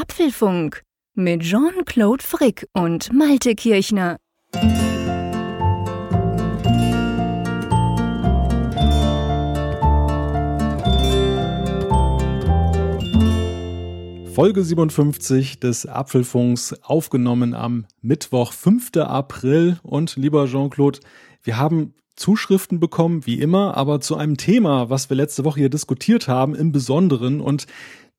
Apfelfunk mit Jean-Claude Frick und Malte Kirchner. Folge 57 des Apfelfunks aufgenommen am Mittwoch, 5. April. Und lieber Jean-Claude, wir haben Zuschriften bekommen, wie immer, aber zu einem Thema, was wir letzte Woche hier diskutiert haben, im Besonderen. Und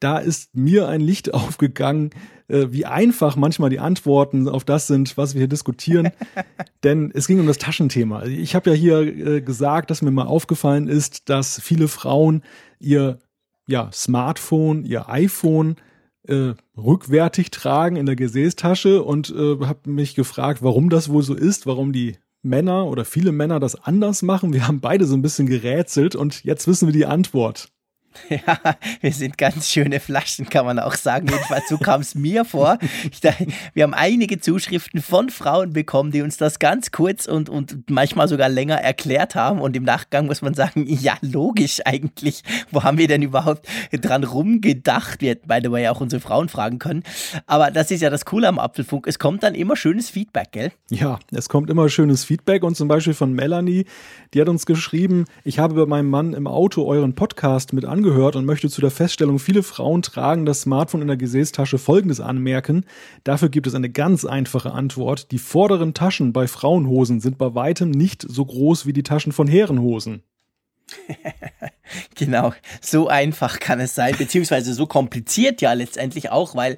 da ist mir ein Licht aufgegangen, äh, wie einfach manchmal die Antworten auf das sind, was wir hier diskutieren. Denn es ging um das Taschenthema. Ich habe ja hier äh, gesagt, dass mir mal aufgefallen ist, dass viele Frauen ihr ja, Smartphone, ihr iPhone äh, rückwärtig tragen in der Gesäßtasche und äh, habe mich gefragt, warum das wohl so ist, warum die Männer oder viele Männer das anders machen. Wir haben beide so ein bisschen gerätselt und jetzt wissen wir die Antwort. Ja, wir sind ganz schöne Flaschen, kann man auch sagen. Jedenfalls so kam es mir vor. Dachte, wir haben einige Zuschriften von Frauen bekommen, die uns das ganz kurz und, und manchmal sogar länger erklärt haben. Und im Nachgang muss man sagen, ja, logisch eigentlich. Wo haben wir denn überhaupt dran rumgedacht? Wir hätten by the way auch unsere Frauen fragen können. Aber das ist ja das Coole am Apfelfunk. Es kommt dann immer schönes Feedback, gell? Ja, es kommt immer schönes Feedback. Und zum Beispiel von Melanie, die hat uns geschrieben, ich habe bei meinem Mann im Auto euren Podcast mit angeschaut angehört und möchte zu der Feststellung, viele Frauen tragen das Smartphone in der Gesäßtasche Folgendes anmerken. Dafür gibt es eine ganz einfache Antwort. Die vorderen Taschen bei Frauenhosen sind bei weitem nicht so groß wie die Taschen von Herrenhosen. genau, so einfach kann es sein, beziehungsweise so kompliziert ja letztendlich auch, weil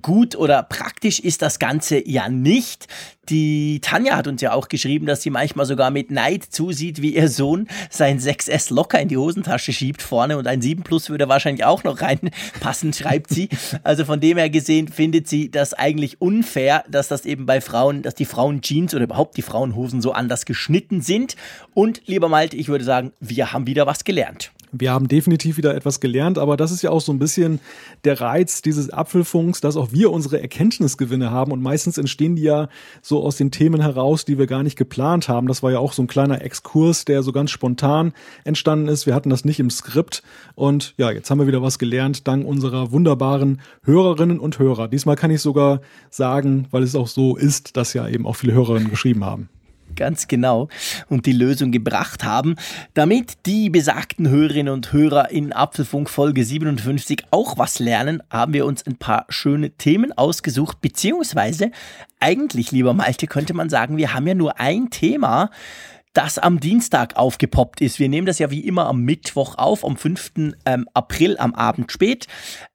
gut oder praktisch ist das Ganze ja nicht. Die Tanja hat uns ja auch geschrieben, dass sie manchmal sogar mit Neid zusieht, wie ihr Sohn sein 6S locker in die Hosentasche schiebt vorne und ein 7 Plus würde wahrscheinlich auch noch reinpassen, schreibt sie. Also von dem her gesehen findet sie das eigentlich unfair, dass das eben bei Frauen, dass die Frauen Jeans oder überhaupt die Frauenhosen so anders geschnitten sind. Und lieber Malte, ich würde sagen, wir haben wieder was gelernt. Wir haben definitiv wieder etwas gelernt, aber das ist ja auch so ein bisschen der Reiz dieses Apfelfunks, dass auch wir unsere Erkenntnisgewinne haben und meistens entstehen die ja so aus den Themen heraus, die wir gar nicht geplant haben. Das war ja auch so ein kleiner Exkurs, der so ganz spontan entstanden ist. Wir hatten das nicht im Skript und ja, jetzt haben wir wieder was gelernt, dank unserer wunderbaren Hörerinnen und Hörer. Diesmal kann ich sogar sagen, weil es auch so ist, dass ja eben auch viele Hörerinnen geschrieben haben ganz genau, und die Lösung gebracht haben, damit die besagten Hörerinnen und Hörer in Apfelfunk Folge 57 auch was lernen, haben wir uns ein paar schöne Themen ausgesucht, beziehungsweise eigentlich, lieber Malte, könnte man sagen, wir haben ja nur ein Thema, das am Dienstag aufgepoppt ist. Wir nehmen das ja wie immer am Mittwoch auf, am 5. Ähm, April am Abend spät.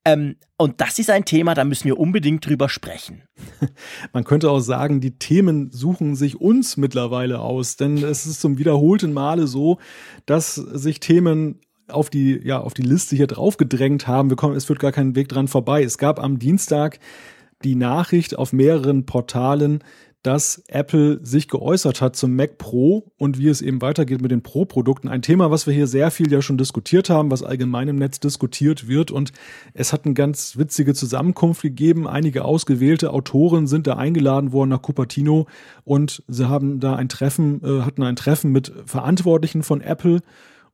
Ähm, und das ist ein Thema, da müssen wir unbedingt drüber sprechen. Man könnte auch sagen, die Themen suchen sich uns mittlerweile aus, denn es ist zum wiederholten Male so, dass sich Themen auf die, ja, auf die Liste hier draufgedrängt haben. Wir kommen, es führt gar keinen Weg dran vorbei. Es gab am Dienstag die Nachricht auf mehreren Portalen, dass Apple sich geäußert hat zum Mac Pro und wie es eben weitergeht mit den Pro-Produkten. Ein Thema, was wir hier sehr viel ja schon diskutiert haben, was allgemein im Netz diskutiert wird. Und es hat eine ganz witzige Zusammenkunft gegeben. Einige ausgewählte Autoren sind da eingeladen worden nach Cupertino und sie haben da ein Treffen, äh, hatten ein Treffen mit Verantwortlichen von Apple.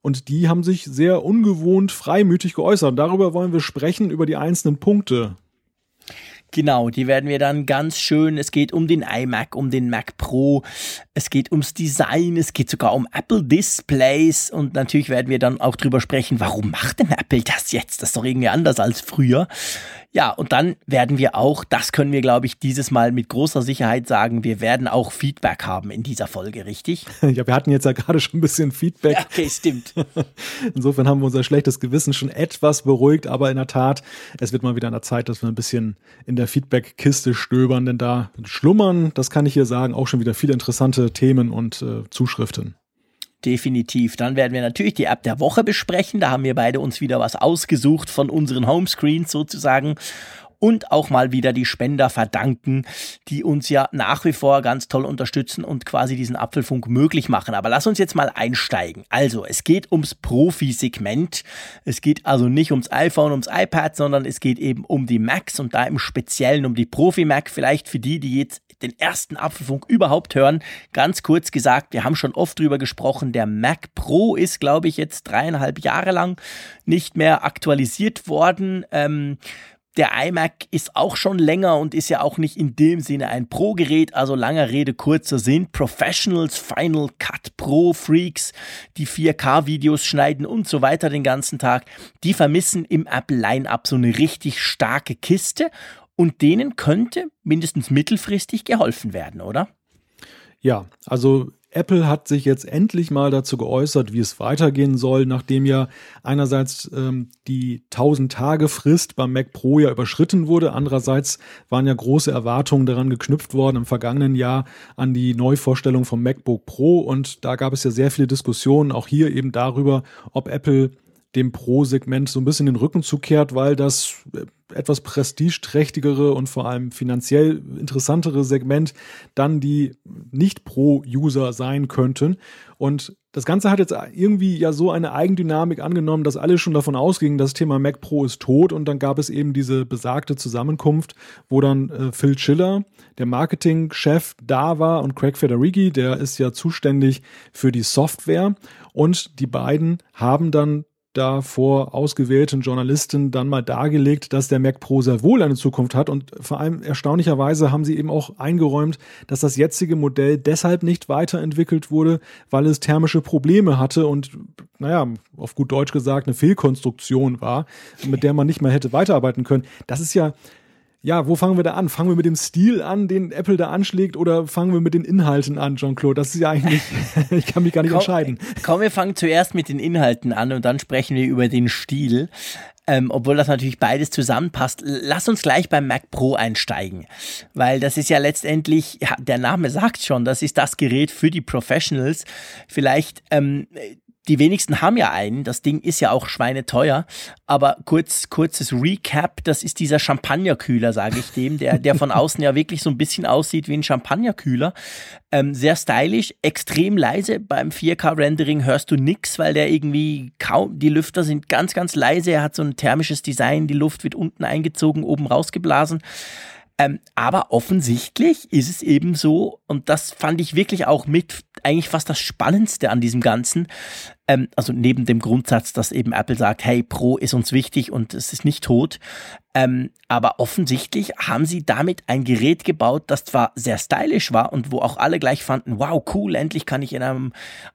Und die haben sich sehr ungewohnt freimütig geäußert. Darüber wollen wir sprechen, über die einzelnen Punkte. Genau, die werden wir dann ganz schön. Es geht um den iMac, um den Mac Pro. Es geht ums Design. Es geht sogar um Apple Displays. Und natürlich werden wir dann auch drüber sprechen, warum macht denn Apple das jetzt? Das ist doch irgendwie anders als früher. Ja, und dann werden wir auch, das können wir, glaube ich, dieses Mal mit großer Sicherheit sagen, wir werden auch Feedback haben in dieser Folge, richtig? Ja, wir hatten jetzt ja gerade schon ein bisschen Feedback. Ja, okay, stimmt. Insofern haben wir unser schlechtes Gewissen schon etwas beruhigt, aber in der Tat, es wird mal wieder an der Zeit, dass wir ein bisschen in der Feedback-Kiste stöbern, denn da schlummern, das kann ich hier sagen, auch schon wieder viele interessante Themen und äh, Zuschriften. Definitiv. Dann werden wir natürlich die App der Woche besprechen. Da haben wir beide uns wieder was ausgesucht von unseren Homescreens sozusagen. Und auch mal wieder die Spender verdanken, die uns ja nach wie vor ganz toll unterstützen und quasi diesen Apfelfunk möglich machen. Aber lass uns jetzt mal einsteigen. Also, es geht ums Profi-Segment. Es geht also nicht ums iPhone, ums iPad, sondern es geht eben um die Macs und da im Speziellen um die Profi-Mac. Vielleicht für die, die jetzt den ersten Apfelfunk überhaupt hören. Ganz kurz gesagt, wir haben schon oft drüber gesprochen, der Mac Pro ist, glaube ich, jetzt dreieinhalb Jahre lang nicht mehr aktualisiert worden. Ähm, der iMac ist auch schon länger und ist ja auch nicht in dem Sinne ein Pro-Gerät, also langer Rede, kurzer Sinn. Professionals, Final Cut Pro Freaks, die 4K-Videos schneiden und so weiter den ganzen Tag, die vermissen im Apple-Line-Up so eine richtig starke Kiste und denen könnte mindestens mittelfristig geholfen werden, oder? Ja, also Apple hat sich jetzt endlich mal dazu geäußert, wie es weitergehen soll, nachdem ja einerseits ähm, die 1000 Tage Frist beim Mac Pro ja überschritten wurde, andererseits waren ja große Erwartungen daran geknüpft worden im vergangenen Jahr an die Neuvorstellung vom MacBook Pro und da gab es ja sehr viele Diskussionen, auch hier eben darüber, ob Apple dem Pro-Segment so ein bisschen den Rücken zukehrt, weil das etwas prestigeträchtigere und vor allem finanziell interessantere Segment dann die Nicht-Pro-User sein könnten. Und das Ganze hat jetzt irgendwie ja so eine Eigendynamik angenommen, dass alle schon davon ausgingen, das Thema Mac Pro ist tot. Und dann gab es eben diese besagte Zusammenkunft, wo dann äh, Phil Schiller, der Marketingchef, da war und Craig Federighi, der ist ja zuständig für die Software. Und die beiden haben dann da vor ausgewählten Journalisten dann mal dargelegt, dass der Mac Pro sehr wohl eine Zukunft hat und vor allem erstaunlicherweise haben sie eben auch eingeräumt, dass das jetzige Modell deshalb nicht weiterentwickelt wurde, weil es thermische Probleme hatte und naja, auf gut Deutsch gesagt, eine Fehlkonstruktion war, mit der man nicht mehr hätte weiterarbeiten können. Das ist ja ja, wo fangen wir da an? Fangen wir mit dem Stil an, den Apple da anschlägt, oder fangen wir mit den Inhalten an, Jean-Claude? Das ist ja eigentlich, ich kann mich gar nicht komm, entscheiden. Komm, wir fangen zuerst mit den Inhalten an und dann sprechen wir über den Stil. Ähm, obwohl das natürlich beides zusammenpasst. Lass uns gleich beim Mac Pro einsteigen, weil das ist ja letztendlich, ja, der Name sagt schon, das ist das Gerät für die Professionals. Vielleicht ähm, die wenigsten haben ja einen. Das Ding ist ja auch schweineteuer. Aber kurz, kurzes Recap. Das ist dieser Champagnerkühler, sage ich dem, der, der von außen ja wirklich so ein bisschen aussieht wie ein Champagnerkühler. Ähm, sehr stylisch, extrem leise. Beim 4K-Rendering hörst du nix, weil der irgendwie kaum, die Lüfter sind ganz, ganz leise. Er hat so ein thermisches Design. Die Luft wird unten eingezogen, oben rausgeblasen. Ähm, aber offensichtlich ist es eben so, und das fand ich wirklich auch mit eigentlich fast das Spannendste an diesem Ganzen. Ähm, also neben dem Grundsatz, dass eben Apple sagt, hey, Pro ist uns wichtig und es ist nicht tot. Ähm, aber offensichtlich haben sie damit ein Gerät gebaut, das zwar sehr stylisch war und wo auch alle gleich fanden, wow, cool, endlich kann ich in einem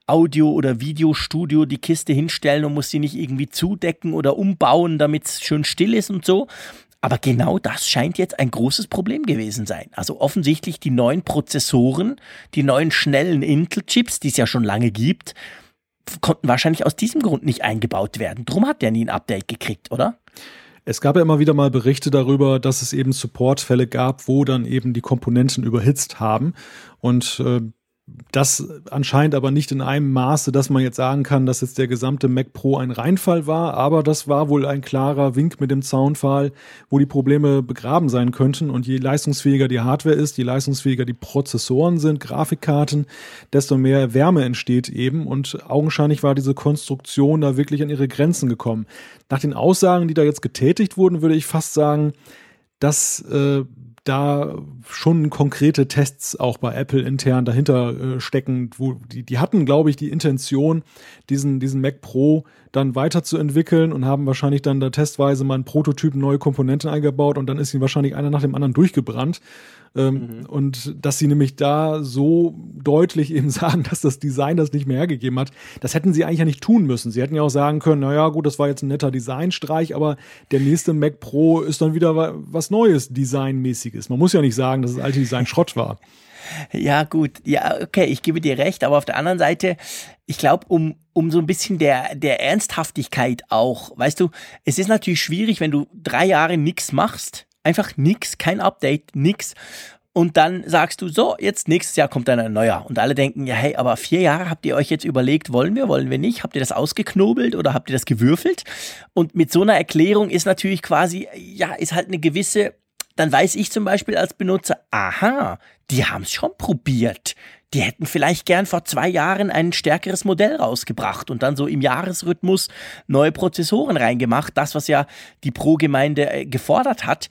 Audio- oder Videostudio die Kiste hinstellen und muss sie nicht irgendwie zudecken oder umbauen, damit es schön still ist und so. Aber genau das scheint jetzt ein großes Problem gewesen sein. Also offensichtlich die neuen Prozessoren, die neuen schnellen Intel-Chips, die es ja schon lange gibt, konnten wahrscheinlich aus diesem Grund nicht eingebaut werden. Drum hat der nie ein Update gekriegt, oder? Es gab ja immer wieder mal Berichte darüber, dass es eben Supportfälle gab, wo dann eben die Komponenten überhitzt haben. Und äh, das anscheinend aber nicht in einem Maße, dass man jetzt sagen kann, dass jetzt der gesamte Mac Pro ein Reinfall war, aber das war wohl ein klarer Wink mit dem Zaunpfahl, wo die Probleme begraben sein könnten. Und je leistungsfähiger die Hardware ist, je leistungsfähiger die Prozessoren sind, Grafikkarten, desto mehr Wärme entsteht eben. Und augenscheinlich war diese Konstruktion da wirklich an ihre Grenzen gekommen. Nach den Aussagen, die da jetzt getätigt wurden, würde ich fast sagen, dass äh, da schon konkrete Tests auch bei Apple intern dahinter äh, stecken, wo die, die hatten, glaube ich, die Intention, diesen, diesen Mac Pro dann weiterzuentwickeln und haben wahrscheinlich dann da testweise mal einen Prototyp neue Komponenten eingebaut und dann ist ihnen wahrscheinlich einer nach dem anderen durchgebrannt. Ähm, mhm. Und dass sie nämlich da so deutlich eben sagen, dass das Design das nicht mehr hergegeben hat, das hätten sie eigentlich ja nicht tun müssen. Sie hätten ja auch sagen können, naja, gut, das war jetzt ein netter Designstreich, aber der nächste Mac Pro ist dann wieder was Neues, Designmäßiges. Man muss ja nicht sagen, dass das alte Design Schrott war. Ja, gut. Ja, okay, ich gebe dir recht, aber auf der anderen Seite, ich glaube, um, um so ein bisschen der, der Ernsthaftigkeit auch, weißt du, es ist natürlich schwierig, wenn du drei Jahre nichts machst, einfach nichts, kein Update, nichts. Und dann sagst du, so, jetzt nächstes Jahr kommt dann ein neuer. Und alle denken, ja, hey, aber vier Jahre habt ihr euch jetzt überlegt, wollen wir, wollen wir nicht? Habt ihr das ausgeknobelt oder habt ihr das gewürfelt? Und mit so einer Erklärung ist natürlich quasi, ja, ist halt eine gewisse, dann weiß ich zum Beispiel als Benutzer, aha, die haben es schon probiert. Die hätten vielleicht gern vor zwei Jahren ein stärkeres Modell rausgebracht und dann so im Jahresrhythmus neue Prozessoren reingemacht. Das, was ja die Pro-Gemeinde äh, gefordert hat.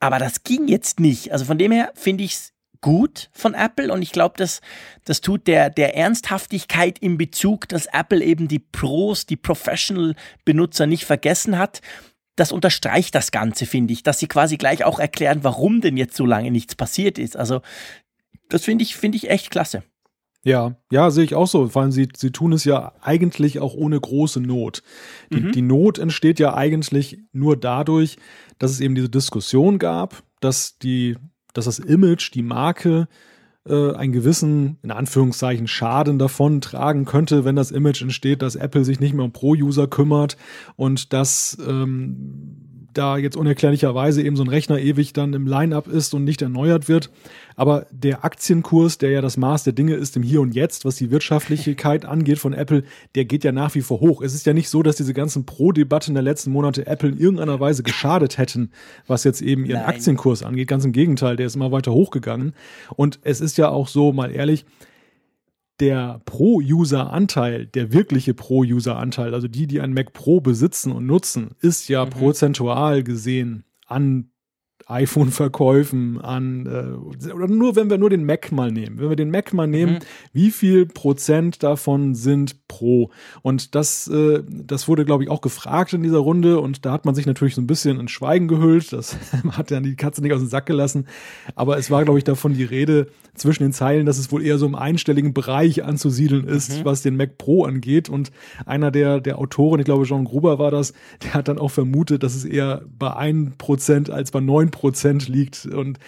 Aber das ging jetzt nicht. Also von dem her finde ich es gut von Apple und ich glaube, das, das tut der, der Ernsthaftigkeit im Bezug, dass Apple eben die Pros, die Professional-Benutzer nicht vergessen hat. Das unterstreicht das Ganze, finde ich, dass sie quasi gleich auch erklären, warum denn jetzt so lange nichts passiert ist. Also, das finde ich, finde ich echt klasse. Ja, ja, sehe ich auch so. Vor allem, sie, sie tun es ja eigentlich auch ohne große Not. Die, mhm. die Not entsteht ja eigentlich nur dadurch, dass es eben diese Diskussion gab, dass die, dass das Image, die Marke äh, einen gewissen, in Anführungszeichen, Schaden davon tragen könnte, wenn das Image entsteht, dass Apple sich nicht mehr um Pro-User kümmert und dass ähm, da jetzt unerklärlicherweise eben so ein Rechner ewig dann im Line-up ist und nicht erneuert wird. Aber der Aktienkurs, der ja das Maß der Dinge ist im Hier und Jetzt, was die Wirtschaftlichkeit angeht von Apple, der geht ja nach wie vor hoch. Es ist ja nicht so, dass diese ganzen Pro-Debatten der letzten Monate Apple in irgendeiner Weise geschadet hätten, was jetzt eben ihren Nein. Aktienkurs angeht. Ganz im Gegenteil, der ist immer weiter hochgegangen. Und es ist ja auch so, mal ehrlich, der Pro-User-Anteil, der wirkliche Pro-User-Anteil, also die, die ein Mac Pro besitzen und nutzen, ist ja mhm. prozentual gesehen an iPhone-Verkäufen, an, äh, oder nur wenn wir nur den Mac mal nehmen. Wenn wir den Mac mal nehmen, mhm. wie viel Prozent davon sind Pro? Und das, äh, das wurde, glaube ich, auch gefragt in dieser Runde und da hat man sich natürlich so ein bisschen in Schweigen gehüllt. Das hat ja die Katze nicht aus dem Sack gelassen. Aber es war, glaube ich, davon die Rede zwischen den Zeilen, dass es wohl eher so im einstelligen Bereich anzusiedeln ist, mhm. was den Mac Pro angeht. Und einer der, der Autoren, ich glaube, Jean Gruber war das, der hat dann auch vermutet, dass es eher bei 1% als bei 9% Prozent liegt. Und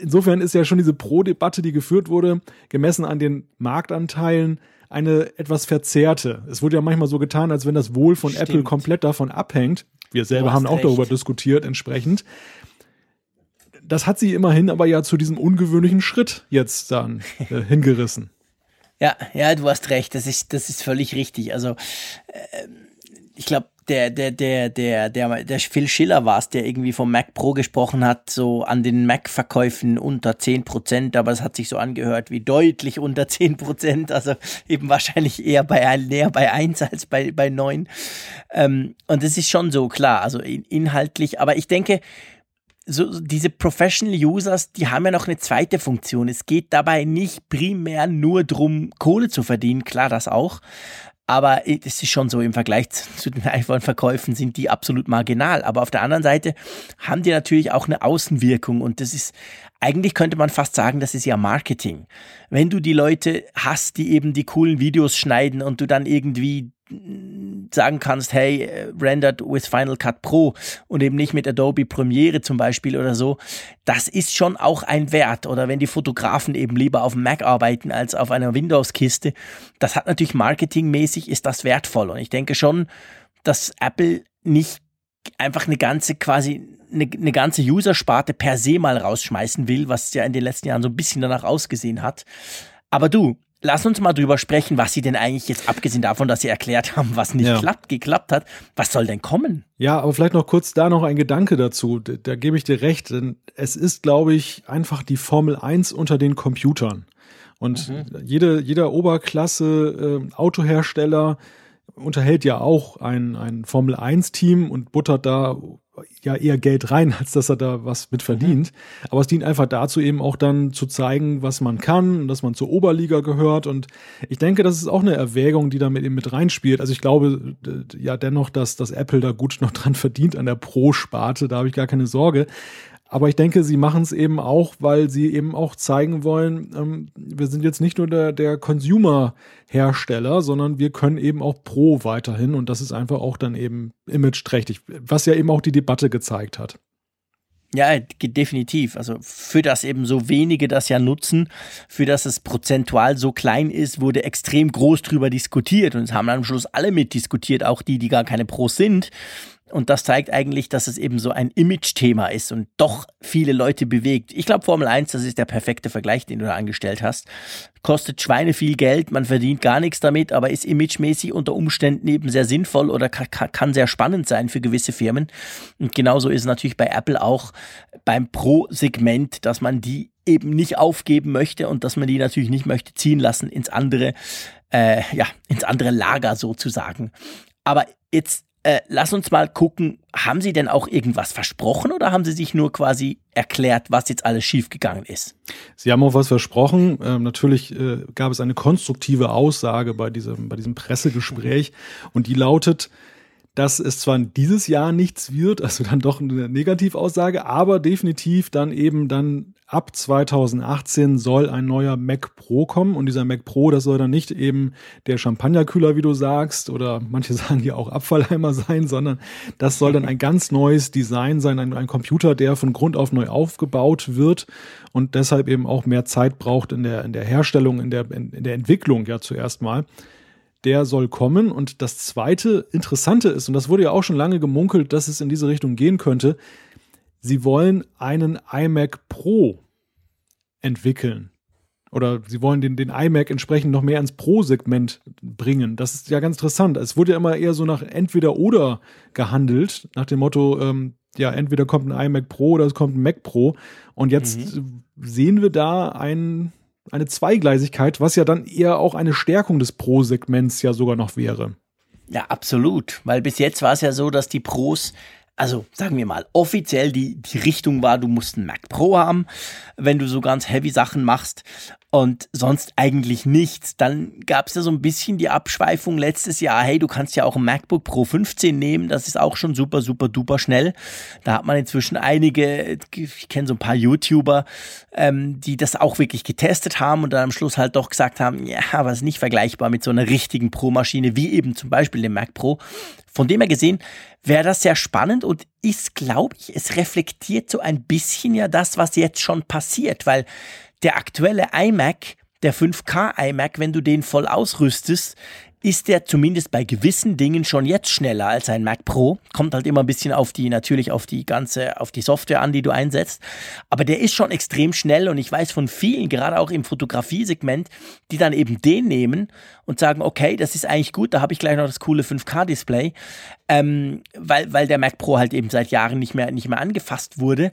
insofern ist ja schon diese Pro-Debatte, die geführt wurde, gemessen an den Marktanteilen, eine etwas verzerrte. Es wurde ja manchmal so getan, als wenn das Wohl von Stimmt. Apple komplett davon abhängt. Wir selber haben auch recht. darüber diskutiert entsprechend. Das hat sie immerhin aber ja zu diesem ungewöhnlichen Schritt jetzt dann äh, hingerissen. Ja, ja, du hast recht. Das ist, das ist völlig richtig. Also, äh, ich glaube, der, der, der, der, der, der Phil Schiller war es, der irgendwie vom Mac Pro gesprochen hat, so an den Mac-Verkäufen unter 10 Prozent, aber es hat sich so angehört wie deutlich unter 10 Prozent, also eben wahrscheinlich eher bei näher bei 1 als bei, bei 9. Ähm, und das ist schon so, klar, also inhaltlich, aber ich denke, so diese Professional Users, die haben ja noch eine zweite Funktion. Es geht dabei nicht primär nur drum, Kohle zu verdienen, klar das auch, aber es ist schon so, im Vergleich zu den iPhone-Verkäufen sind die absolut marginal. Aber auf der anderen Seite haben die natürlich auch eine Außenwirkung und das ist, eigentlich könnte man fast sagen, das ist ja Marketing. Wenn du die Leute hast, die eben die coolen Videos schneiden und du dann irgendwie sagen kannst, hey, äh, rendered with Final Cut Pro und eben nicht mit Adobe Premiere zum Beispiel oder so, das ist schon auch ein Wert. Oder wenn die Fotografen eben lieber auf dem Mac arbeiten als auf einer Windows-Kiste, das hat natürlich marketingmäßig ist das wertvoll. Und ich denke schon, dass Apple nicht einfach eine ganze quasi eine, eine ganze User-Sparte per se mal rausschmeißen will, was ja in den letzten Jahren so ein bisschen danach ausgesehen hat. Aber du, lass uns mal drüber sprechen, was sie denn eigentlich jetzt, abgesehen davon, dass sie erklärt haben, was nicht ja. klappt, geklappt hat, was soll denn kommen? Ja, aber vielleicht noch kurz da noch ein Gedanke dazu. Da, da gebe ich dir recht, denn es ist, glaube ich, einfach die Formel 1 unter den Computern. Und mhm. jede, jeder Oberklasse äh, Autohersteller unterhält ja auch ein, ein Formel 1 Team und buttert da ja eher Geld rein, als dass er da was mit verdient. Mhm. Aber es dient einfach dazu, eben auch dann zu zeigen, was man kann und dass man zur Oberliga gehört. Und ich denke, das ist auch eine Erwägung, die damit eben mit reinspielt. Also ich glaube ja dennoch, dass, dass Apple da gut noch dran verdient an der Pro-Sparte. Da habe ich gar keine Sorge. Aber ich denke, sie machen es eben auch, weil sie eben auch zeigen wollen, ähm, wir sind jetzt nicht nur der, der Consumer-Hersteller, sondern wir können eben auch Pro weiterhin und das ist einfach auch dann eben image-trächtig, was ja eben auch die Debatte gezeigt hat. Ja, definitiv. Also für das eben so wenige das ja nutzen, für das es prozentual so klein ist, wurde extrem groß drüber diskutiert und es haben am Schluss alle mitdiskutiert, auch die, die gar keine Pros sind. Und das zeigt eigentlich, dass es eben so ein Image-Thema ist und doch viele Leute bewegt. Ich glaube, Formel 1, das ist der perfekte Vergleich, den du da angestellt hast. Kostet Schweine viel Geld, man verdient gar nichts damit, aber ist imagemäßig unter Umständen eben sehr sinnvoll oder kann sehr spannend sein für gewisse Firmen. Und genauso ist es natürlich bei Apple auch beim Pro-Segment, dass man die eben nicht aufgeben möchte und dass man die natürlich nicht möchte ziehen lassen ins andere, äh, ja, ins andere Lager sozusagen. Aber jetzt äh, lass uns mal gucken, haben Sie denn auch irgendwas versprochen oder haben Sie sich nur quasi erklärt, was jetzt alles schiefgegangen ist? Sie haben auch was versprochen. Ähm, natürlich äh, gab es eine konstruktive Aussage bei diesem, bei diesem Pressegespräch und die lautet, dass es zwar dieses Jahr nichts wird, also dann doch eine Negativaussage, aber definitiv dann eben dann ab 2018 soll ein neuer Mac Pro kommen. Und dieser Mac Pro, das soll dann nicht eben der Champagnerkühler, wie du sagst, oder manche sagen ja auch Abfallheimer sein, sondern das soll dann ein ganz neues Design sein, ein, ein Computer, der von Grund auf neu aufgebaut wird und deshalb eben auch mehr Zeit braucht in der, in der Herstellung, in der, in, in der Entwicklung ja zuerst mal der soll kommen. Und das zweite Interessante ist, und das wurde ja auch schon lange gemunkelt, dass es in diese Richtung gehen könnte, sie wollen einen iMac Pro entwickeln. Oder sie wollen den, den iMac entsprechend noch mehr ins Pro-Segment bringen. Das ist ja ganz interessant. Es wurde ja immer eher so nach entweder oder gehandelt, nach dem Motto, ähm, ja, entweder kommt ein iMac Pro oder es kommt ein Mac Pro. Und jetzt mhm. sehen wir da einen eine Zweigleisigkeit, was ja dann eher auch eine Stärkung des Pro-Segments ja sogar noch wäre. Ja, absolut. Weil bis jetzt war es ja so, dass die Pros also sagen wir mal, offiziell die, die Richtung war, du musst einen Mac Pro haben, wenn du so ganz heavy Sachen machst und sonst eigentlich nichts. Dann gab es ja so ein bisschen die Abschweifung letztes Jahr, hey, du kannst ja auch ein MacBook Pro 15 nehmen, das ist auch schon super, super, duper schnell. Da hat man inzwischen einige, ich kenne so ein paar YouTuber, ähm, die das auch wirklich getestet haben und dann am Schluss halt doch gesagt haben, ja, aber es ist nicht vergleichbar mit so einer richtigen Pro-Maschine, wie eben zum Beispiel dem Mac Pro. Von dem her gesehen wäre das sehr spannend und ist, glaube ich, es reflektiert so ein bisschen ja das, was jetzt schon passiert, weil der aktuelle iMac, der 5K iMac, wenn du den voll ausrüstest, ist der zumindest bei gewissen Dingen schon jetzt schneller als ein Mac Pro. Kommt halt immer ein bisschen auf die, natürlich auf die ganze, auf die Software an, die du einsetzt. Aber der ist schon extrem schnell und ich weiß von vielen, gerade auch im Fotografiesegment, die dann eben den nehmen und sagen, okay, das ist eigentlich gut, da habe ich gleich noch das coole 5K-Display, ähm, weil, weil der Mac Pro halt eben seit Jahren nicht mehr, nicht mehr angefasst wurde.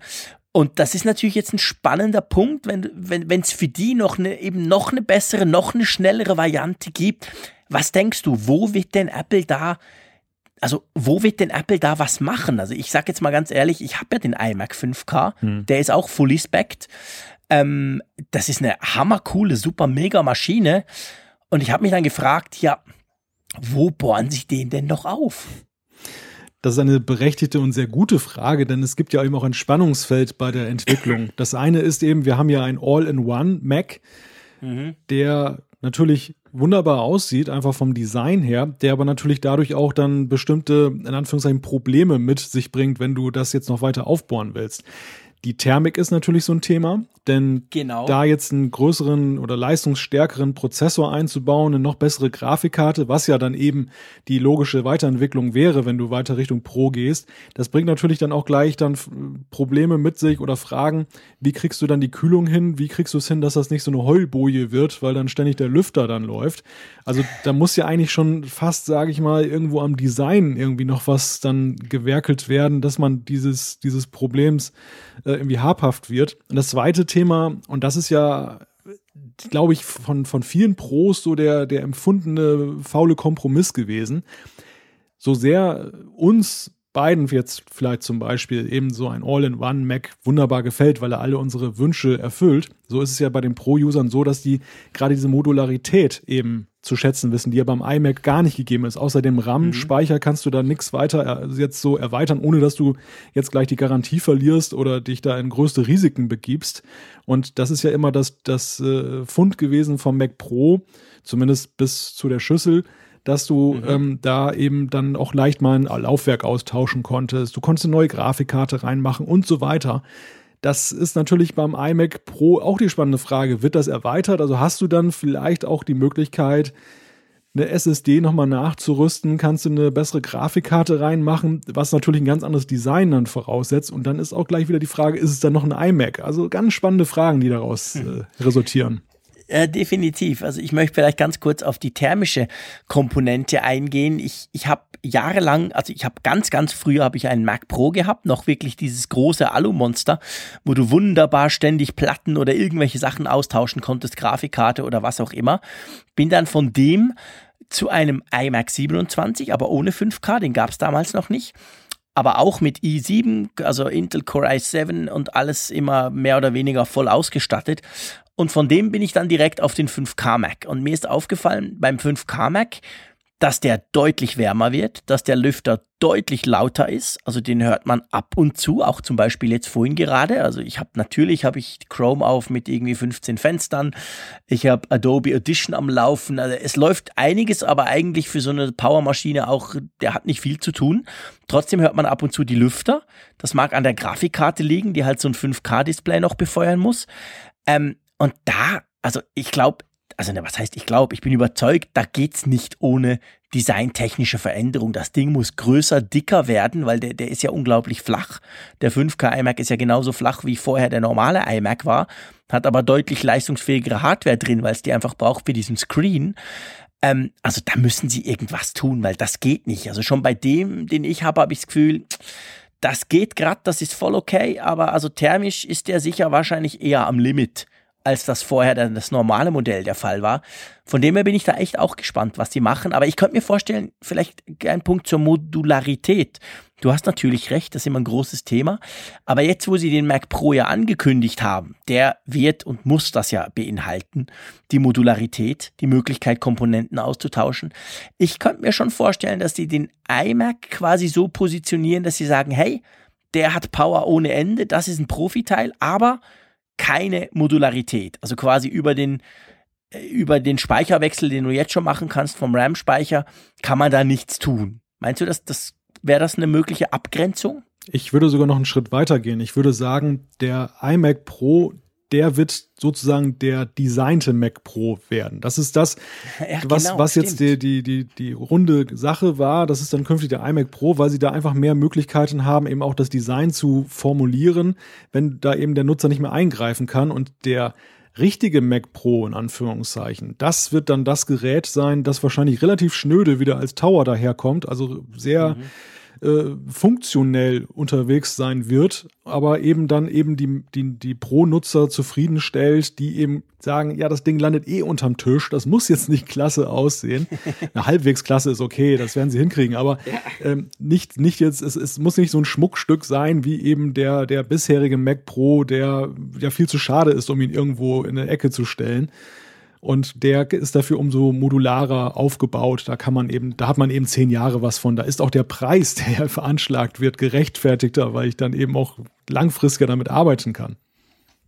Und das ist natürlich jetzt ein spannender Punkt, wenn wenn es für die noch eine eben noch eine bessere, noch eine schnellere Variante gibt. Was denkst du, wo wird denn Apple da also wo wird denn Apple da was machen? Also ich sag jetzt mal ganz ehrlich, ich habe ja den iMac 5K, hm. der ist auch fully specced. Ähm, das ist eine hammercoole, super mega Maschine. Und ich habe mich dann gefragt, ja, wo bohren sich den denn noch auf? Das ist eine berechtigte und sehr gute Frage, denn es gibt ja eben auch ein Spannungsfeld bei der Entwicklung. Das eine ist eben, wir haben ja ein All-in-One Mac, mhm. der natürlich wunderbar aussieht, einfach vom Design her, der aber natürlich dadurch auch dann bestimmte, in Anführungszeichen, Probleme mit sich bringt, wenn du das jetzt noch weiter aufbohren willst. Die Thermik ist natürlich so ein Thema, denn genau. da jetzt einen größeren oder leistungsstärkeren Prozessor einzubauen, eine noch bessere Grafikkarte, was ja dann eben die logische Weiterentwicklung wäre, wenn du weiter Richtung Pro gehst, das bringt natürlich dann auch gleich dann Probleme mit sich oder Fragen, wie kriegst du dann die Kühlung hin, wie kriegst du es hin, dass das nicht so eine Heulboje wird, weil dann ständig der Lüfter dann läuft. Also da muss ja eigentlich schon fast, sage ich mal, irgendwo am Design irgendwie noch was dann gewerkelt werden, dass man dieses, dieses Problems äh, irgendwie habhaft wird. Und das zweite Thema, und das ist ja, glaube ich, von, von vielen Pros so der, der empfundene faule Kompromiss gewesen. So sehr uns beiden jetzt vielleicht zum Beispiel eben so ein All-in-One-Mac wunderbar gefällt, weil er alle unsere Wünsche erfüllt. So ist es ja bei den Pro-Usern so, dass die gerade diese Modularität eben zu schätzen wissen, die ja beim iMac gar nicht gegeben ist. Außer dem RAM-Speicher mhm. kannst du da nichts weiter jetzt so erweitern, ohne dass du jetzt gleich die Garantie verlierst oder dich da in größte Risiken begibst. Und das ist ja immer das, das äh, Fund gewesen vom Mac Pro, zumindest bis zu der Schüssel, dass du mhm. ähm, da eben dann auch leicht mal ein Laufwerk austauschen konntest. Du konntest eine neue Grafikkarte reinmachen und so weiter. Das ist natürlich beim iMac Pro auch die spannende Frage. Wird das erweitert? Also hast du dann vielleicht auch die Möglichkeit, eine SSD nochmal nachzurüsten, kannst du eine bessere Grafikkarte reinmachen, was natürlich ein ganz anderes Design dann voraussetzt. Und dann ist auch gleich wieder die Frage, ist es dann noch ein iMac? Also ganz spannende Fragen, die daraus hm. äh, resultieren. Äh, definitiv. Also ich möchte vielleicht ganz kurz auf die thermische Komponente eingehen. Ich, ich habe jahrelang, also ich habe ganz, ganz früher habe ich einen Mac Pro gehabt, noch wirklich dieses große Alu-Monster, wo du wunderbar ständig Platten oder irgendwelche Sachen austauschen konntest, Grafikkarte oder was auch immer. Bin dann von dem zu einem iMac 27, aber ohne 5K, den gab es damals noch nicht aber auch mit i7, also Intel Core i7 und alles immer mehr oder weniger voll ausgestattet. Und von dem bin ich dann direkt auf den 5K Mac. Und mir ist aufgefallen, beim 5K Mac, dass der deutlich wärmer wird, dass der Lüfter deutlich lauter ist. Also den hört man ab und zu, auch zum Beispiel jetzt vorhin gerade. Also ich habe natürlich habe ich Chrome auf mit irgendwie 15 Fenstern. Ich habe Adobe Audition am Laufen. Also es läuft einiges, aber eigentlich für so eine Powermaschine auch, der hat nicht viel zu tun. Trotzdem hört man ab und zu die Lüfter. Das mag an der Grafikkarte liegen, die halt so ein 5K-Display noch befeuern muss. Ähm, und da, also ich glaube, also ne, was heißt ich glaube, ich bin überzeugt, da geht's nicht ohne designtechnische Veränderung. Das Ding muss größer, dicker werden, weil der, der ist ja unglaublich flach. Der 5K iMac ist ja genauso flach wie vorher der normale iMac war, hat aber deutlich leistungsfähigere Hardware drin, weil es die einfach braucht für diesen Screen. Ähm, also da müssen sie irgendwas tun, weil das geht nicht. Also schon bei dem, den ich habe, habe ich das Gefühl, das geht gerade, das ist voll okay, aber also thermisch ist der sicher wahrscheinlich eher am Limit als das vorher dann das normale Modell der Fall war. Von dem her bin ich da echt auch gespannt, was die machen. Aber ich könnte mir vorstellen, vielleicht ein Punkt zur Modularität. Du hast natürlich recht, das ist immer ein großes Thema. Aber jetzt, wo sie den Mac Pro ja angekündigt haben, der wird und muss das ja beinhalten, die Modularität, die Möglichkeit, Komponenten auszutauschen. Ich könnte mir schon vorstellen, dass die den iMac quasi so positionieren, dass sie sagen, hey, der hat Power ohne Ende, das ist ein Profiteil, aber keine Modularität. Also quasi über den, äh, über den Speicherwechsel, den du jetzt schon machen kannst vom RAM-Speicher, kann man da nichts tun. Meinst du, dass das wäre das eine mögliche Abgrenzung? Ich würde sogar noch einen Schritt weiter gehen. Ich würde sagen, der iMac Pro, der wird sozusagen der designte Mac Pro werden. Das ist das, ja, was, genau, was jetzt die, die, die, die runde Sache war. Das ist dann künftig der iMac Pro, weil sie da einfach mehr Möglichkeiten haben, eben auch das Design zu formulieren, wenn da eben der Nutzer nicht mehr eingreifen kann und der richtige Mac Pro in Anführungszeichen, das wird dann das Gerät sein, das wahrscheinlich relativ schnöde wieder als Tower daherkommt, also sehr mhm äh, funktionell unterwegs sein wird, aber eben dann eben die, die, die Pro-Nutzer zufriedenstellt, die eben sagen, ja, das Ding landet eh unterm Tisch, das muss jetzt nicht klasse aussehen. Eine halbwegs klasse ist okay, das werden sie hinkriegen, aber ähm, nicht, nicht jetzt, es, es muss nicht so ein Schmuckstück sein, wie eben der, der bisherige Mac Pro, der ja viel zu schade ist, um ihn irgendwo in eine Ecke zu stellen. Und der ist dafür umso modularer aufgebaut. Da kann man eben, da hat man eben zehn Jahre was von. Da ist auch der Preis, der ja veranschlagt wird, gerechtfertigter, weil ich dann eben auch langfristiger damit arbeiten kann.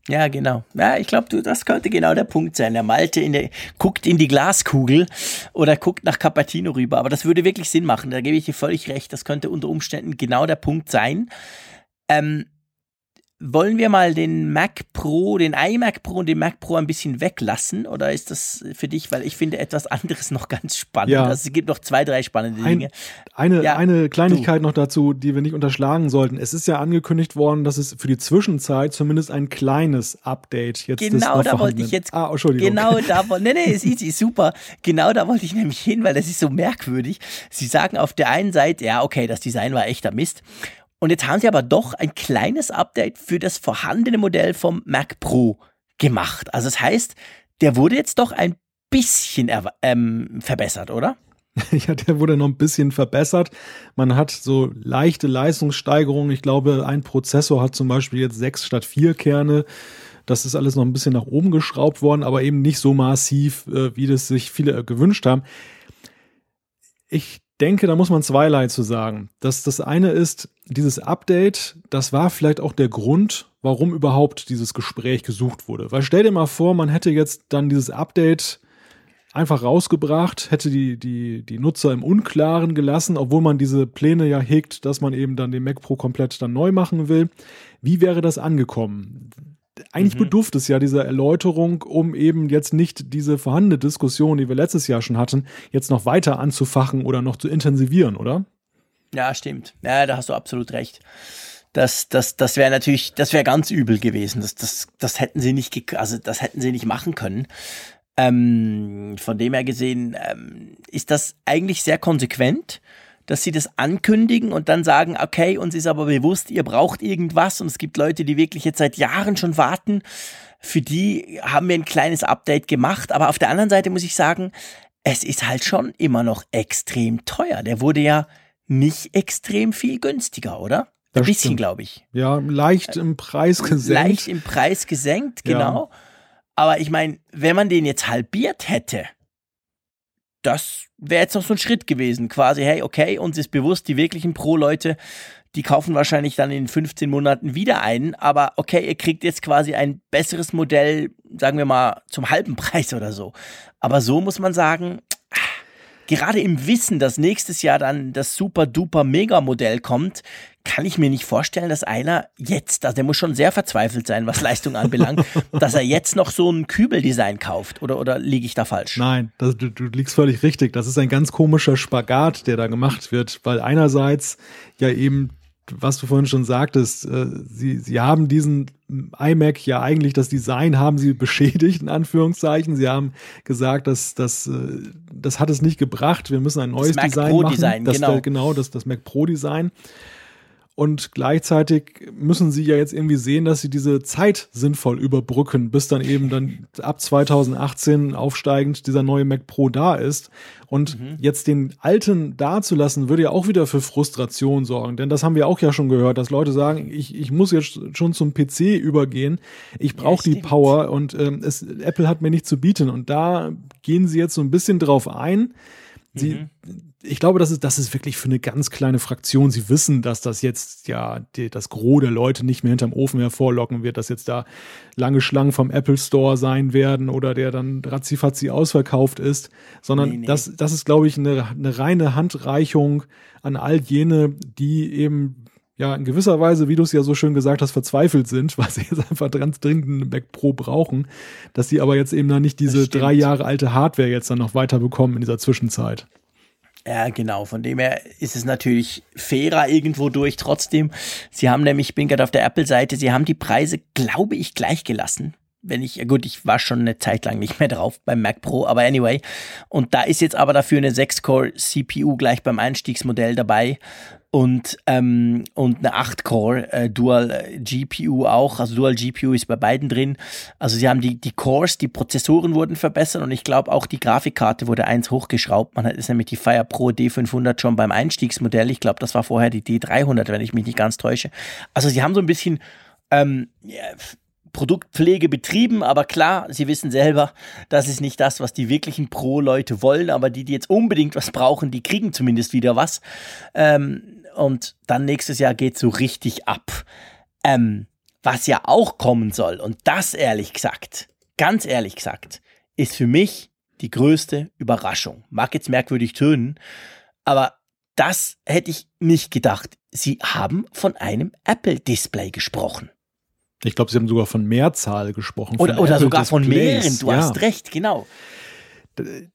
Ja, genau. Ja, ich glaube, du, das könnte genau der Punkt sein. Der Malte in der, guckt in die Glaskugel oder guckt nach Capatino rüber. Aber das würde wirklich Sinn machen. Da gebe ich dir völlig recht. Das könnte unter Umständen genau der Punkt sein. Ähm, wollen wir mal den Mac Pro, den iMac Pro und den Mac Pro ein bisschen weglassen? Oder ist das für dich, weil ich finde etwas anderes noch ganz spannend. Ja. Also es gibt noch zwei, drei spannende Dinge. Ein, eine, ja, eine Kleinigkeit du. noch dazu, die wir nicht unterschlagen sollten. Es ist ja angekündigt worden, dass es für die Zwischenzeit zumindest ein kleines Update jetzt Genau da wollte ich jetzt. Ah, Entschuldigung. Genau da wollte. Nee, nee, ist easy, super. Genau da wollte ich nämlich hin, weil das ist so merkwürdig. Sie sagen auf der einen Seite, ja, okay, das Design war echter Mist. Und jetzt haben sie aber doch ein kleines Update für das vorhandene Modell vom Mac Pro gemacht. Also das heißt, der wurde jetzt doch ein bisschen ähm, verbessert, oder? Ja, der wurde noch ein bisschen verbessert. Man hat so leichte Leistungssteigerungen. Ich glaube, ein Prozessor hat zum Beispiel jetzt sechs statt vier Kerne. Das ist alles noch ein bisschen nach oben geschraubt worden, aber eben nicht so massiv, äh, wie das sich viele gewünscht haben. Ich denke, da muss man zweierlei zu sagen. Das, das eine ist, dieses Update, das war vielleicht auch der Grund, warum überhaupt dieses Gespräch gesucht wurde. Weil stell dir mal vor, man hätte jetzt dann dieses Update einfach rausgebracht, hätte die, die, die Nutzer im Unklaren gelassen, obwohl man diese Pläne ja hegt, dass man eben dann den Mac Pro komplett dann neu machen will. Wie wäre das angekommen? Eigentlich mhm. bedurft es ja dieser Erläuterung, um eben jetzt nicht diese vorhandene Diskussion, die wir letztes Jahr schon hatten, jetzt noch weiter anzufachen oder noch zu intensivieren, oder? Ja, stimmt. Ja, da hast du absolut recht. Das, das, das wäre natürlich, das wäre ganz übel gewesen. Das, das, das hätten sie nicht, also das hätten sie nicht machen können. Ähm, von dem her gesehen ähm, ist das eigentlich sehr konsequent dass sie das ankündigen und dann sagen, okay, uns ist aber bewusst, ihr braucht irgendwas und es gibt Leute, die wirklich jetzt seit Jahren schon warten. Für die haben wir ein kleines Update gemacht, aber auf der anderen Seite muss ich sagen, es ist halt schon immer noch extrem teuer. Der wurde ja nicht extrem viel günstiger, oder? Ein das bisschen, glaube ich. Ja, leicht im Preis gesenkt. Leicht im Preis gesenkt, genau. Ja. Aber ich meine, wenn man den jetzt halbiert hätte, das wäre jetzt noch so ein Schritt gewesen. Quasi, hey, okay, uns ist bewusst, die wirklichen Pro-Leute, die kaufen wahrscheinlich dann in 15 Monaten wieder ein. Aber okay, ihr kriegt jetzt quasi ein besseres Modell, sagen wir mal, zum halben Preis oder so. Aber so muss man sagen, gerade im Wissen, dass nächstes Jahr dann das super duper Mega-Modell kommt, kann ich mir nicht vorstellen, dass einer jetzt, also der muss schon sehr verzweifelt sein, was Leistung anbelangt, dass er jetzt noch so ein Kübeldesign kauft. Oder, oder liege ich da falsch? Nein, das, du, du liegst völlig richtig. Das ist ein ganz komischer Spagat, der da gemacht wird, weil einerseits ja eben was du vorhin schon sagtest, äh, sie, sie haben diesen iMac ja eigentlich das Design haben sie beschädigt, in Anführungszeichen. Sie haben gesagt, dass das, äh, das hat es nicht gebracht. Wir müssen ein neues das Mac Design Pro machen. Design, das, genau. genau, das, das Mac Pro Design. Und gleichzeitig müssen sie ja jetzt irgendwie sehen, dass sie diese Zeit sinnvoll überbrücken, bis dann eben dann ab 2018 aufsteigend dieser neue Mac Pro da ist. Und mhm. jetzt den alten dazulassen, würde ja auch wieder für Frustration sorgen. Denn das haben wir auch ja schon gehört, dass Leute sagen, ich, ich muss jetzt schon zum PC übergehen. Ich brauche ja, die Power und ähm, es, Apple hat mir nicht zu bieten. Und da gehen sie jetzt so ein bisschen drauf ein. Sie, mhm ich glaube, das ist, das ist wirklich für eine ganz kleine Fraktion. Sie wissen, dass das jetzt ja die, das Gros der Leute nicht mehr hinterm Ofen hervorlocken wird, dass jetzt da lange Schlangen vom Apple Store sein werden oder der dann ratzifatzi ausverkauft ist, sondern nee, nee. Das, das ist, glaube ich, eine, eine reine Handreichung an all jene, die eben ja in gewisser Weise, wie du es ja so schön gesagt hast, verzweifelt sind, weil sie jetzt einfach ganz dringend einen Mac Pro brauchen, dass sie aber jetzt eben dann nicht diese drei Jahre alte Hardware jetzt dann noch weiter bekommen in dieser Zwischenzeit. Ja, genau. Von dem her ist es natürlich fairer irgendwo durch. Trotzdem, sie haben nämlich, ich bin gerade auf der Apple-Seite, sie haben die Preise, glaube ich, gleich gelassen. Wenn ich, gut, ich war schon eine Zeit lang nicht mehr drauf beim Mac Pro, aber anyway. Und da ist jetzt aber dafür eine 6-Core CPU gleich beim Einstiegsmodell dabei und, ähm, und eine 8-Core äh, Dual äh, GPU auch. Also Dual GPU ist bei beiden drin. Also sie haben die, die Cores, die Prozessoren wurden verbessert und ich glaube auch die Grafikkarte wurde eins hochgeschraubt. Man hat ist nämlich die Fire Pro D500 schon beim Einstiegsmodell. Ich glaube, das war vorher die D300, wenn ich mich nicht ganz täusche. Also sie haben so ein bisschen ähm, Produktpflege betrieben, aber klar, sie wissen selber, das ist nicht das, was die wirklichen Pro-Leute wollen, aber die, die jetzt unbedingt was brauchen, die kriegen zumindest wieder was. Ähm, und dann nächstes Jahr geht so richtig ab. Ähm, was ja auch kommen soll, und das ehrlich gesagt, ganz ehrlich gesagt, ist für mich die größte Überraschung. Mag jetzt merkwürdig tönen, aber das hätte ich nicht gedacht. Sie haben von einem Apple-Display gesprochen. Ich glaube, Sie haben sogar von Mehrzahl gesprochen. Oder, oder sogar von mehreren, du ja. hast recht, genau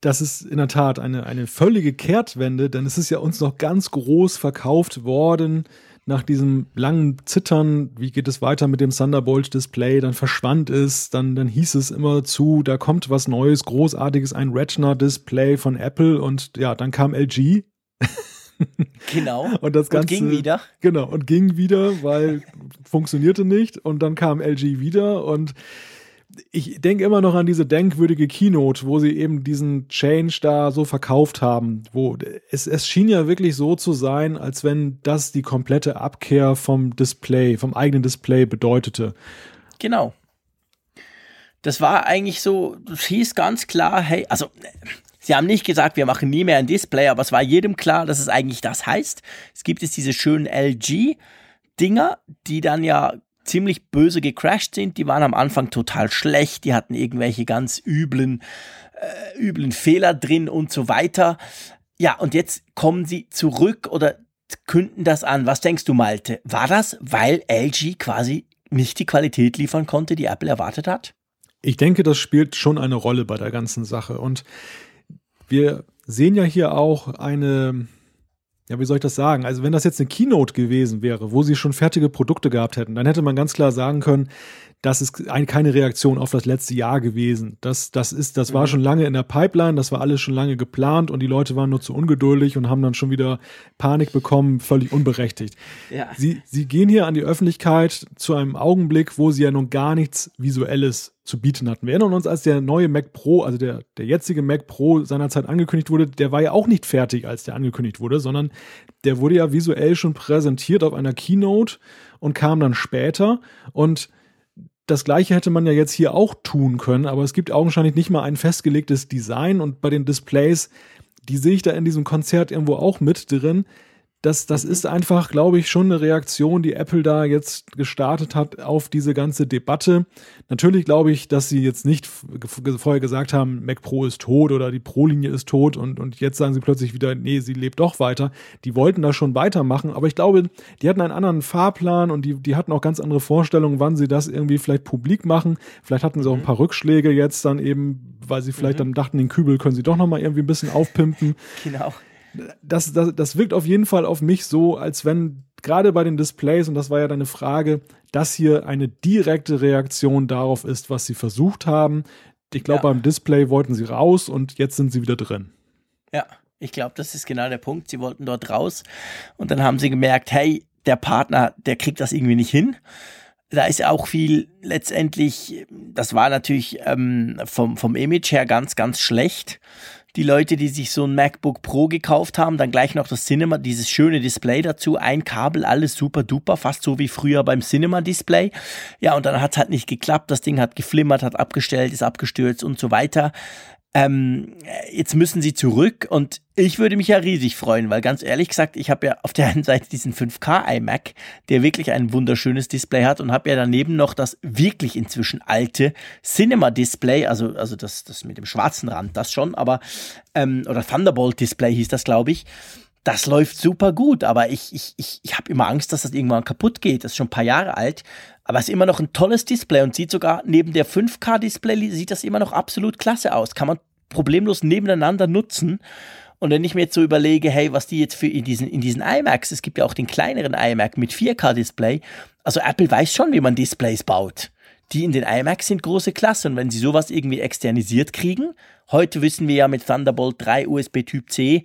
das ist in der Tat eine, eine völlige Kehrtwende, denn es ist ja uns noch ganz groß verkauft worden nach diesem langen Zittern, wie geht es weiter mit dem Thunderbolt-Display, dann verschwand es, dann, dann hieß es immer zu, da kommt was Neues, Großartiges, ein Retina-Display von Apple und ja, dann kam LG. Genau. und das Ganze. Und ging wieder. Genau, und ging wieder, weil funktionierte nicht und dann kam LG wieder und ich denke immer noch an diese denkwürdige Keynote, wo sie eben diesen Change da so verkauft haben, wo es, es schien ja wirklich so zu sein, als wenn das die komplette Abkehr vom Display, vom eigenen Display bedeutete. Genau. Das war eigentlich so, das hieß ganz klar, hey, also Sie haben nicht gesagt, wir machen nie mehr ein Display, aber es war jedem klar, dass es eigentlich das heißt. Es gibt jetzt diese schönen LG-Dinger, die dann ja ziemlich böse gecrashed sind. Die waren am Anfang total schlecht, die hatten irgendwelche ganz üblen, äh, üblen Fehler drin und so weiter. Ja, und jetzt kommen sie zurück oder künden das an. Was denkst du, Malte? War das, weil LG quasi nicht die Qualität liefern konnte, die Apple erwartet hat? Ich denke, das spielt schon eine Rolle bei der ganzen Sache. Und wir sehen ja hier auch eine, ja, wie soll ich das sagen? Also, wenn das jetzt eine Keynote gewesen wäre, wo sie schon fertige Produkte gehabt hätten, dann hätte man ganz klar sagen können, das ist ein, keine Reaktion auf das letzte Jahr gewesen. Das, das ist, das war mhm. schon lange in der Pipeline, das war alles schon lange geplant und die Leute waren nur zu ungeduldig und haben dann schon wieder Panik bekommen, völlig unberechtigt. Ja. Sie, sie gehen hier an die Öffentlichkeit zu einem Augenblick, wo sie ja nun gar nichts Visuelles zu bieten hatten. Wir erinnern uns, als der neue Mac Pro, also der, der jetzige Mac Pro seinerzeit angekündigt wurde, der war ja auch nicht fertig, als der angekündigt wurde, sondern der wurde ja visuell schon präsentiert auf einer Keynote und kam dann später und das gleiche hätte man ja jetzt hier auch tun können, aber es gibt augenscheinlich nicht mal ein festgelegtes Design und bei den Displays, die sehe ich da in diesem Konzert irgendwo auch mit drin das, das ist einfach, glaube ich, schon eine Reaktion, die Apple da jetzt gestartet hat auf diese ganze Debatte. Natürlich glaube ich, dass sie jetzt nicht vorher gesagt haben, Mac Pro ist tot oder die Pro-Linie ist tot und, und jetzt sagen sie plötzlich wieder, nee, sie lebt doch weiter. Die wollten da schon weitermachen, aber ich glaube, die hatten einen anderen Fahrplan und die, die hatten auch ganz andere Vorstellungen, wann sie das irgendwie vielleicht publik machen. Vielleicht hatten sie auch ein mhm. paar Rückschläge jetzt dann eben, weil sie vielleicht mhm. dann dachten, den Kübel können sie doch nochmal irgendwie ein bisschen aufpimpen. Genau das, das, das wirkt auf jeden Fall auf mich so, als wenn gerade bei den Displays, und das war ja deine Frage, das hier eine direkte Reaktion darauf ist, was sie versucht haben. Ich glaube, ja. beim Display wollten sie raus und jetzt sind sie wieder drin. Ja, ich glaube, das ist genau der Punkt. Sie wollten dort raus und dann haben sie gemerkt, hey, der Partner, der kriegt das irgendwie nicht hin. Da ist auch viel letztendlich, das war natürlich ähm, vom, vom Image her ganz, ganz schlecht die Leute, die sich so ein MacBook Pro gekauft haben, dann gleich noch das Cinema, dieses schöne Display dazu, ein Kabel, alles super duper, fast so wie früher beim Cinema Display. Ja, und dann hat es halt nicht geklappt, das Ding hat geflimmert, hat abgestellt, ist abgestürzt und so weiter ähm, jetzt müssen sie zurück und ich würde mich ja riesig freuen, weil ganz ehrlich gesagt, ich habe ja auf der einen Seite diesen 5K iMac, der wirklich ein wunderschönes Display hat und habe ja daneben noch das wirklich inzwischen alte Cinema Display, also, also das, das mit dem schwarzen Rand, das schon, aber, ähm, oder Thunderbolt Display hieß das, glaube ich. Das läuft super gut, aber ich, ich, ich, ich habe immer Angst, dass das irgendwann kaputt geht. Das ist schon ein paar Jahre alt, aber es ist immer noch ein tolles Display und sieht sogar neben der 5K-Display sieht das immer noch absolut klasse aus. Kann man problemlos nebeneinander nutzen. Und wenn ich mir jetzt so überlege, hey, was die jetzt für in diesen, in diesen iMacs, es gibt ja auch den kleineren iMac mit 4K-Display. Also Apple weiß schon, wie man Displays baut. Die in den iMacs sind große Klasse. Und wenn sie sowas irgendwie externisiert kriegen, heute wissen wir ja mit Thunderbolt 3 USB Typ C,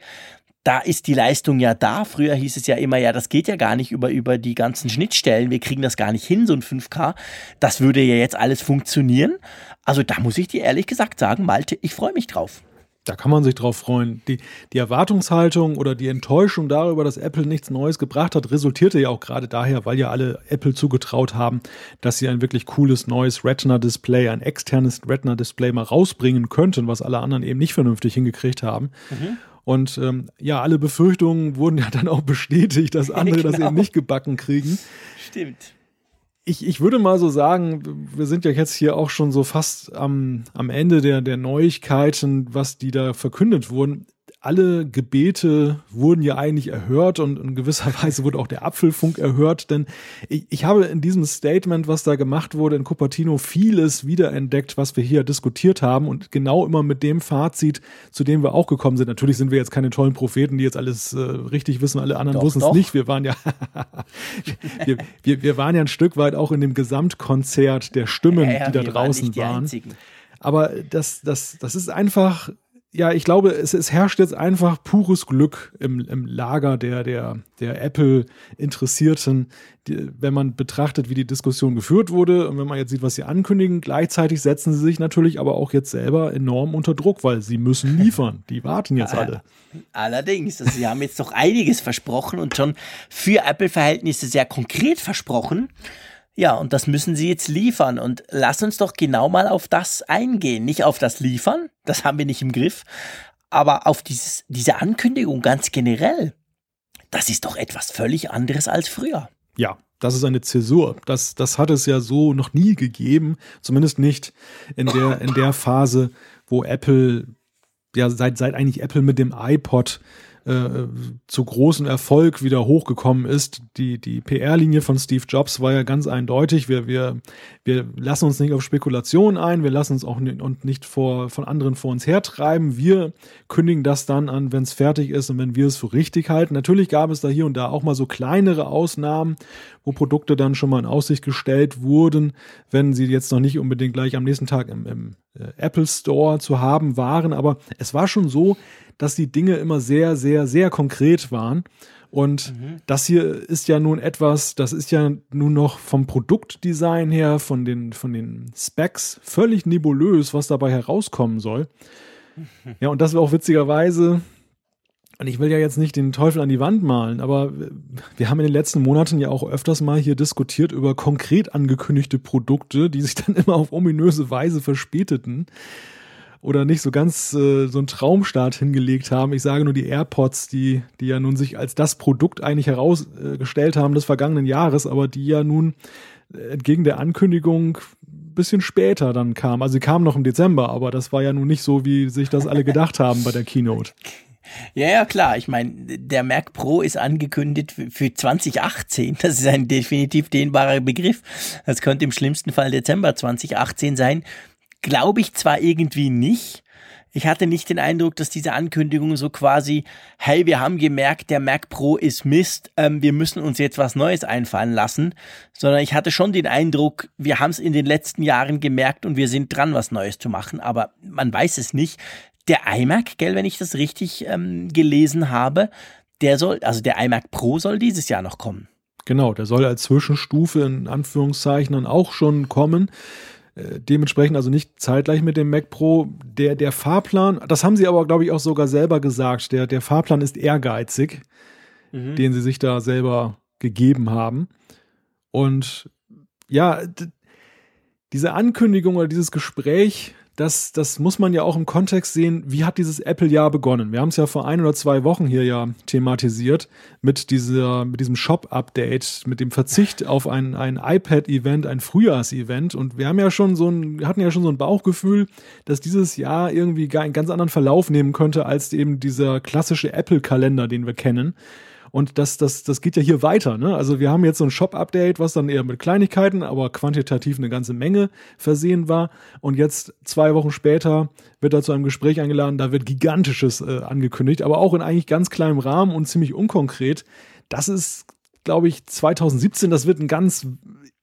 da ist die Leistung ja da. Früher hieß es ja immer, ja, das geht ja gar nicht über, über die ganzen Schnittstellen. Wir kriegen das gar nicht hin, so ein 5K. Das würde ja jetzt alles funktionieren. Also da muss ich dir ehrlich gesagt sagen, Malte, ich freue mich drauf. Da kann man sich drauf freuen. Die, die Erwartungshaltung oder die Enttäuschung darüber, dass Apple nichts Neues gebracht hat, resultierte ja auch gerade daher, weil ja alle Apple zugetraut haben, dass sie ein wirklich cooles neues Retina-Display, ein externes Retina-Display mal rausbringen könnten, was alle anderen eben nicht vernünftig hingekriegt haben. Mhm. Und ähm, ja, alle Befürchtungen wurden ja dann auch bestätigt, dass andere genau. das eben nicht gebacken kriegen. Stimmt. Ich, ich würde mal so sagen, wir sind ja jetzt hier auch schon so fast am, am Ende der, der Neuigkeiten, was die da verkündet wurden alle Gebete wurden ja eigentlich erhört und in gewisser Weise wurde auch der Apfelfunk erhört, denn ich, ich habe in diesem Statement, was da gemacht wurde in Cupertino, vieles wiederentdeckt, was wir hier diskutiert haben und genau immer mit dem Fazit, zu dem wir auch gekommen sind. Natürlich sind wir jetzt keine tollen Propheten, die jetzt alles äh, richtig wissen, alle anderen wussten es nicht. Wir waren ja, wir, wir, wir, waren ja ein Stück weit auch in dem Gesamtkonzert der Stimmen, ja, ja, die da draußen waren. Aber das, das, das ist einfach ja, ich glaube, es, es herrscht jetzt einfach pures Glück im, im Lager der, der, der Apple-Interessierten, wenn man betrachtet, wie die Diskussion geführt wurde und wenn man jetzt sieht, was sie ankündigen. Gleichzeitig setzen sie sich natürlich aber auch jetzt selber enorm unter Druck, weil sie müssen liefern. Die warten jetzt alle. Allerdings, also sie haben jetzt doch einiges versprochen und schon für Apple-Verhältnisse sehr konkret versprochen. Ja, und das müssen sie jetzt liefern. Und lass uns doch genau mal auf das eingehen. Nicht auf das Liefern, das haben wir nicht im Griff, aber auf dieses, diese Ankündigung ganz generell. Das ist doch etwas völlig anderes als früher. Ja, das ist eine Zäsur. Das, das hat es ja so noch nie gegeben. Zumindest nicht in der, in der Phase, wo Apple, ja, seit, seit eigentlich Apple mit dem iPod äh, zu großem Erfolg wieder hochgekommen ist. Die, die PR-Linie von Steve Jobs war ja ganz eindeutig. Wir, wir, wir lassen uns nicht auf Spekulationen ein, wir lassen uns auch nicht, und nicht vor, von anderen vor uns hertreiben. Wir kündigen das dann an, wenn es fertig ist und wenn wir es für richtig halten. Natürlich gab es da hier und da auch mal so kleinere Ausnahmen, wo Produkte dann schon mal in Aussicht gestellt wurden, wenn sie jetzt noch nicht unbedingt gleich am nächsten Tag im, im äh, Apple Store zu haben waren. Aber es war schon so, dass die Dinge immer sehr, sehr, sehr konkret waren. Und mhm. das hier ist ja nun etwas, das ist ja nun noch vom Produktdesign her, von den, von den Specs völlig nebulös, was dabei herauskommen soll. Ja, und das war auch witzigerweise und ich will ja jetzt nicht den Teufel an die Wand malen, aber wir haben in den letzten Monaten ja auch öfters mal hier diskutiert über konkret angekündigte Produkte, die sich dann immer auf ominöse Weise verspäteten oder nicht so ganz äh, so einen Traumstart hingelegt haben. Ich sage nur die AirPods, die, die ja nun sich als das Produkt eigentlich herausgestellt haben des vergangenen Jahres, aber die ja nun entgegen der Ankündigung bisschen später dann kamen. Also sie kamen noch im Dezember, aber das war ja nun nicht so, wie sich das alle gedacht haben bei der Keynote. Ja, ja, klar. Ich meine, der Mac Pro ist angekündigt für 2018. Das ist ein definitiv dehnbarer Begriff. Das könnte im schlimmsten Fall Dezember 2018 sein. Glaube ich zwar irgendwie nicht. Ich hatte nicht den Eindruck, dass diese Ankündigung so quasi, hey, wir haben gemerkt, der Mac Pro ist Mist, ähm, wir müssen uns jetzt was Neues einfallen lassen, sondern ich hatte schon den Eindruck, wir haben es in den letzten Jahren gemerkt und wir sind dran, was Neues zu machen, aber man weiß es nicht der iMac, gell, wenn ich das richtig ähm, gelesen habe, der soll, also der iMac Pro soll dieses Jahr noch kommen. Genau, der soll als Zwischenstufe in Anführungszeichen dann auch schon kommen. Äh, dementsprechend also nicht zeitgleich mit dem Mac Pro. Der, der Fahrplan, das haben sie aber, glaube ich, auch sogar selber gesagt. Der, der Fahrplan ist ehrgeizig, mhm. den sie sich da selber gegeben haben. Und ja, diese Ankündigung oder dieses Gespräch das, das muss man ja auch im Kontext sehen, wie hat dieses Apple-Jahr begonnen? Wir haben es ja vor ein oder zwei Wochen hier ja thematisiert mit dieser, mit diesem Shop-Update, mit dem Verzicht auf ein, ein iPad-Event, ein Frühjahrs-Event. Und wir haben ja schon so ein, hatten ja schon so ein Bauchgefühl, dass dieses Jahr irgendwie gar einen ganz anderen Verlauf nehmen könnte als eben dieser klassische Apple-Kalender, den wir kennen. Und das, das, das geht ja hier weiter. Ne? Also wir haben jetzt so ein Shop-Update, was dann eher mit Kleinigkeiten, aber quantitativ eine ganze Menge versehen war. Und jetzt zwei Wochen später wird er zu einem Gespräch eingeladen, da wird Gigantisches äh, angekündigt, aber auch in eigentlich ganz kleinem Rahmen und ziemlich unkonkret. Das ist, glaube ich, 2017, das wird ein ganz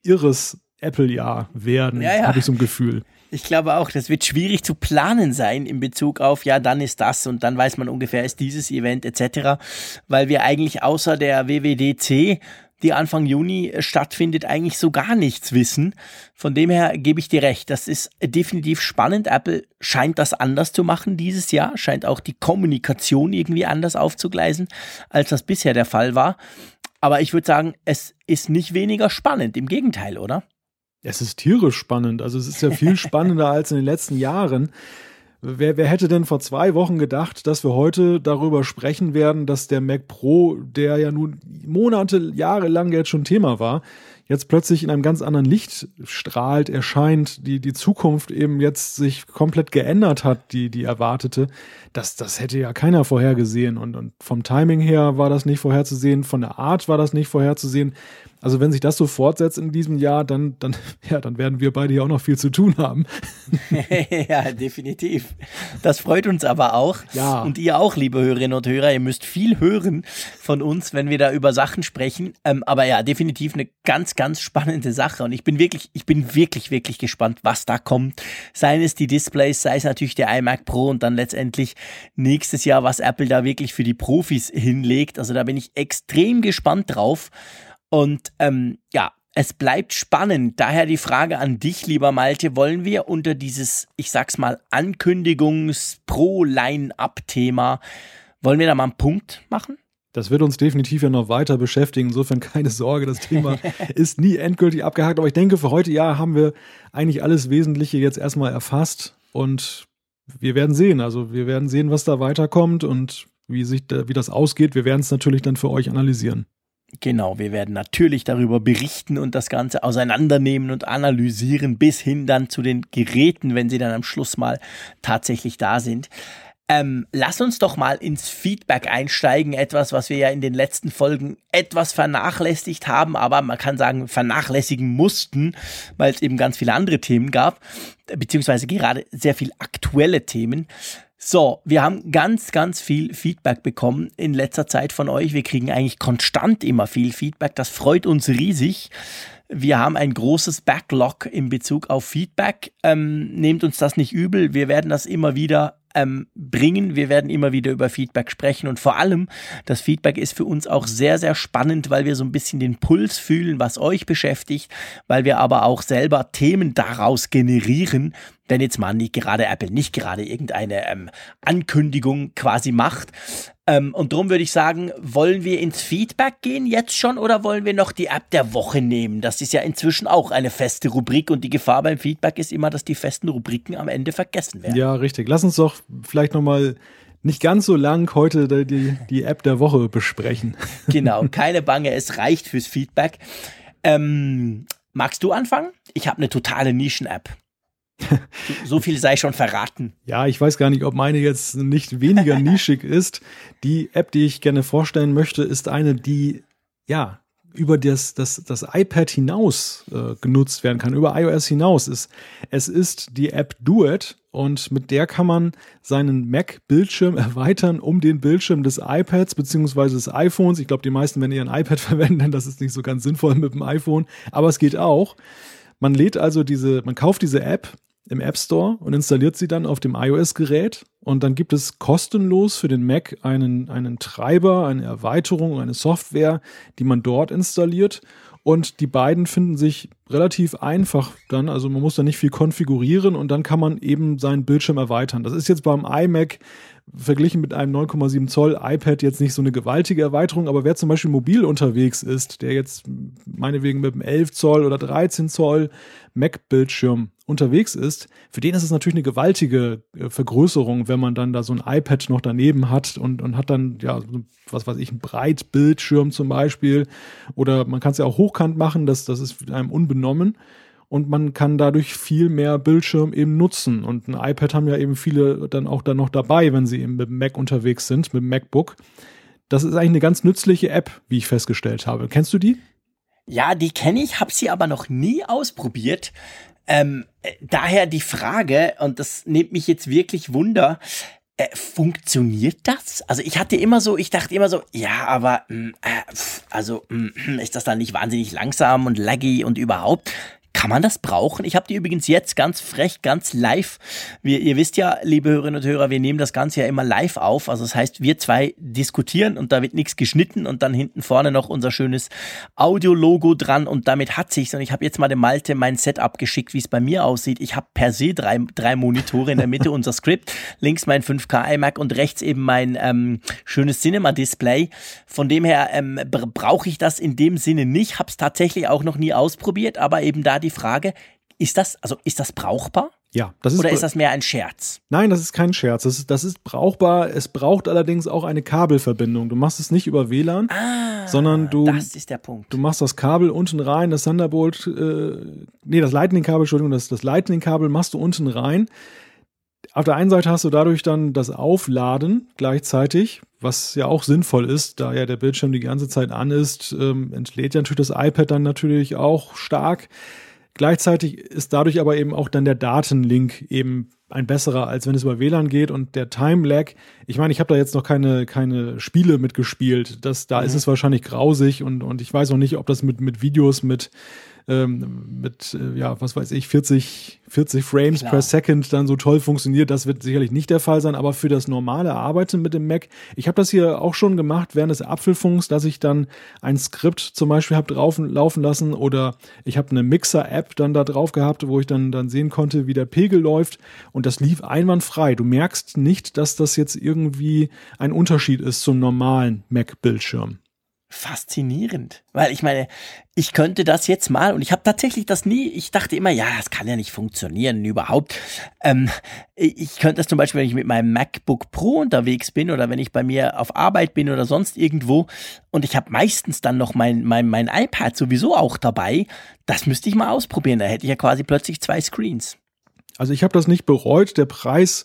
irres Apple-Jahr werden, ja, ja. habe ich so ein Gefühl. Ich glaube auch, das wird schwierig zu planen sein in Bezug auf, ja, dann ist das und dann weiß man ungefähr, ist dieses Event etc., weil wir eigentlich außer der WWDC die Anfang Juni stattfindet, eigentlich so gar nichts wissen. Von dem her gebe ich dir recht. Das ist definitiv spannend. Apple scheint das anders zu machen dieses Jahr, scheint auch die Kommunikation irgendwie anders aufzugleisen, als das bisher der Fall war. Aber ich würde sagen, es ist nicht weniger spannend. Im Gegenteil, oder? Es ist tierisch spannend. Also es ist ja viel spannender als in den letzten Jahren. Wer, wer hätte denn vor zwei Wochen gedacht, dass wir heute darüber sprechen werden, dass der Mac Pro, der ja nun Monate, Jahre lang jetzt schon Thema war, jetzt plötzlich in einem ganz anderen Licht strahlt, erscheint, die, die Zukunft eben jetzt sich komplett geändert hat, die, die erwartete. Das, das hätte ja keiner vorhergesehen. Und, und vom Timing her war das nicht vorherzusehen, von der Art war das nicht vorherzusehen. Also wenn sich das so fortsetzt in diesem Jahr, dann, dann, ja, dann werden wir beide hier auch noch viel zu tun haben. ja, definitiv. Das freut uns aber auch. Ja. Und ihr auch, liebe Hörerinnen und Hörer, ihr müsst viel hören von uns, wenn wir da über Sachen sprechen. Ähm, aber ja, definitiv eine ganz, ganz spannende Sache. Und ich bin wirklich, ich bin wirklich, wirklich gespannt, was da kommt. Seien es die Displays, sei es natürlich der iMac Pro und dann letztendlich nächstes Jahr, was Apple da wirklich für die Profis hinlegt. Also da bin ich extrem gespannt drauf. Und ähm, ja, es bleibt spannend. Daher die Frage an dich, lieber Malte, wollen wir unter dieses, ich sag's mal, Ankündigungs-Pro-Line-Up-Thema, wollen wir da mal einen Punkt machen? Das wird uns definitiv ja noch weiter beschäftigen. Insofern keine Sorge, das Thema ist nie endgültig abgehakt. Aber ich denke, für heute ja haben wir eigentlich alles Wesentliche jetzt erstmal erfasst und wir werden sehen. Also wir werden sehen, was da weiterkommt und wie sich da, wie das ausgeht. Wir werden es natürlich dann für euch analysieren. Genau, wir werden natürlich darüber berichten und das Ganze auseinandernehmen und analysieren, bis hin dann zu den Geräten, wenn sie dann am Schluss mal tatsächlich da sind. Ähm, lass uns doch mal ins Feedback einsteigen, etwas, was wir ja in den letzten Folgen etwas vernachlässigt haben, aber man kann sagen, vernachlässigen mussten, weil es eben ganz viele andere Themen gab, beziehungsweise gerade sehr viel aktuelle Themen. So, wir haben ganz, ganz viel Feedback bekommen in letzter Zeit von euch. Wir kriegen eigentlich konstant immer viel Feedback. Das freut uns riesig. Wir haben ein großes Backlog in Bezug auf Feedback. Ähm, nehmt uns das nicht übel. Wir werden das immer wieder ähm, bringen. Wir werden immer wieder über Feedback sprechen und vor allem das Feedback ist für uns auch sehr, sehr spannend, weil wir so ein bisschen den Puls fühlen, was euch beschäftigt, weil wir aber auch selber Themen daraus generieren, wenn jetzt mal nicht gerade Apple nicht gerade irgendeine ähm, Ankündigung quasi macht. Ähm, und darum würde ich sagen, wollen wir ins Feedback gehen jetzt schon oder wollen wir noch die App der Woche nehmen? Das ist ja inzwischen auch eine feste Rubrik und die Gefahr beim Feedback ist immer, dass die festen Rubriken am Ende vergessen werden. Ja, richtig. Lass uns doch vielleicht nochmal nicht ganz so lang heute die, die App der Woche besprechen. Genau, keine Bange, es reicht fürs Feedback. Ähm, magst du anfangen? Ich habe eine totale Nischen-App. So viel sei schon verraten. Ja, ich weiß gar nicht, ob meine jetzt nicht weniger nischig ist. Die App, die ich gerne vorstellen möchte, ist eine, die ja über das, das, das iPad hinaus äh, genutzt werden kann, über iOS hinaus ist. Es ist die App Duet und mit der kann man seinen Mac-Bildschirm erweitern um den Bildschirm des iPads beziehungsweise des iPhones. Ich glaube, die meisten werden eher ein iPad verwenden, das ist nicht so ganz sinnvoll mit dem iPhone, aber es geht auch. Man lädt also diese, man kauft diese App im App Store und installiert sie dann auf dem iOS-Gerät. Und dann gibt es kostenlos für den Mac einen, einen Treiber, eine Erweiterung, eine Software, die man dort installiert. Und die beiden finden sich relativ einfach dann. Also man muss da nicht viel konfigurieren und dann kann man eben seinen Bildschirm erweitern. Das ist jetzt beim iMac verglichen mit einem 9,7 Zoll iPad jetzt nicht so eine gewaltige Erweiterung, aber wer zum Beispiel mobil unterwegs ist, der jetzt meinetwegen mit einem 11 Zoll oder 13 Zoll Mac-Bildschirm unterwegs ist, für den ist es natürlich eine gewaltige äh, Vergrößerung, wenn man dann da so ein iPad noch daneben hat und, und hat dann, ja, was weiß ich, ein Breitbildschirm zum Beispiel. Oder man kann es ja auch hochkant machen, das, das ist einem unbenommen und man kann dadurch viel mehr Bildschirm eben nutzen. Und ein iPad haben ja eben viele dann auch dann noch dabei, wenn sie eben mit dem Mac unterwegs sind, mit dem MacBook. Das ist eigentlich eine ganz nützliche App, wie ich festgestellt habe. Kennst du die? Ja, die kenne ich, habe sie aber noch nie ausprobiert. Ähm, äh, daher die Frage, und das nimmt mich jetzt wirklich Wunder, äh, funktioniert das? Also ich hatte immer so, ich dachte immer so, ja, aber mm, äh, also mh, mm, ist das dann nicht wahnsinnig langsam und laggy und überhaupt? Kann man das brauchen? Ich habe die übrigens jetzt ganz frech, ganz live. Wir, ihr wisst ja, liebe Hörerinnen und Hörer, wir nehmen das Ganze ja immer live auf. Also das heißt, wir zwei diskutieren und da wird nichts geschnitten und dann hinten vorne noch unser schönes Audio-Logo dran und damit hat sich's. Und ich habe jetzt mal dem Malte mein Setup geschickt, wie es bei mir aussieht. Ich habe per se drei, drei Monitore in der Mitte unser Skript, links mein 5K iMac und rechts eben mein ähm, schönes Cinema-Display. Von dem her ähm, brauche ich das in dem Sinne nicht. Habe es tatsächlich auch noch nie ausprobiert, aber eben da die Frage, ist das, also ist das brauchbar? Ja, das ist. Oder ist das mehr ein Scherz? Nein, das ist kein Scherz. Das ist, das ist brauchbar. Es braucht allerdings auch eine Kabelverbindung. Du machst es nicht über WLAN, ah, sondern du. Das ist der Punkt. Du machst das Kabel unten rein, das Thunderbolt, äh, nee, das Lightning-Kabel, Entschuldigung, das, das Lightning-Kabel machst du unten rein. Auf der einen Seite hast du dadurch dann das Aufladen gleichzeitig, was ja auch sinnvoll ist, da ja der Bildschirm die ganze Zeit an ist, ähm, entlädt ja natürlich das iPad dann natürlich auch stark. Gleichzeitig ist dadurch aber eben auch dann der Datenlink eben ein besserer, als wenn es über WLAN geht und der Time Lag. Ich meine, ich habe da jetzt noch keine, keine Spiele mitgespielt. Das, da mhm. ist es wahrscheinlich grausig und, und ich weiß auch nicht, ob das mit, mit Videos, mit ähm, mit, äh, ja, was weiß ich, 40, 40 Frames Klar. per Second dann so toll funktioniert. Das wird sicherlich nicht der Fall sein, aber für das normale Arbeiten mit dem Mac, ich habe das hier auch schon gemacht während des Apfelfunks, dass ich dann ein Skript zum Beispiel habe drauf laufen lassen oder ich habe eine Mixer-App dann da drauf gehabt, wo ich dann, dann sehen konnte, wie der Pegel läuft und das lief einwandfrei. Du merkst nicht, dass das jetzt irgendwie ein Unterschied ist zum normalen Mac-Bildschirm faszinierend, weil ich meine, ich könnte das jetzt mal und ich habe tatsächlich das nie, ich dachte immer, ja, das kann ja nicht funktionieren überhaupt. Ähm, ich könnte das zum Beispiel, wenn ich mit meinem MacBook Pro unterwegs bin oder wenn ich bei mir auf Arbeit bin oder sonst irgendwo und ich habe meistens dann noch mein, mein, mein iPad sowieso auch dabei, das müsste ich mal ausprobieren, da hätte ich ja quasi plötzlich zwei Screens. Also ich habe das nicht bereut, der Preis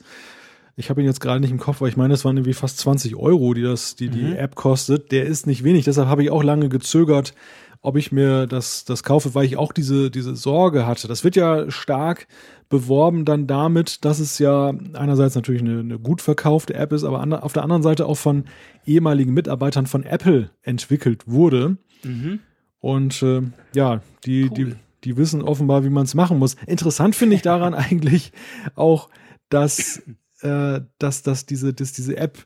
ich habe ihn jetzt gerade nicht im Kopf, weil ich meine, es waren irgendwie fast 20 Euro, die das, die, die mhm. App kostet. Der ist nicht wenig. Deshalb habe ich auch lange gezögert, ob ich mir das, das kaufe, weil ich auch diese, diese Sorge hatte. Das wird ja stark beworben dann damit, dass es ja einerseits natürlich eine, eine gut verkaufte App ist, aber auf der anderen Seite auch von ehemaligen Mitarbeitern von Apple entwickelt wurde. Mhm. Und äh, ja, die, cool. die, die wissen offenbar, wie man es machen muss. Interessant finde ich daran eigentlich auch, dass äh, dass, dass, diese, dass diese App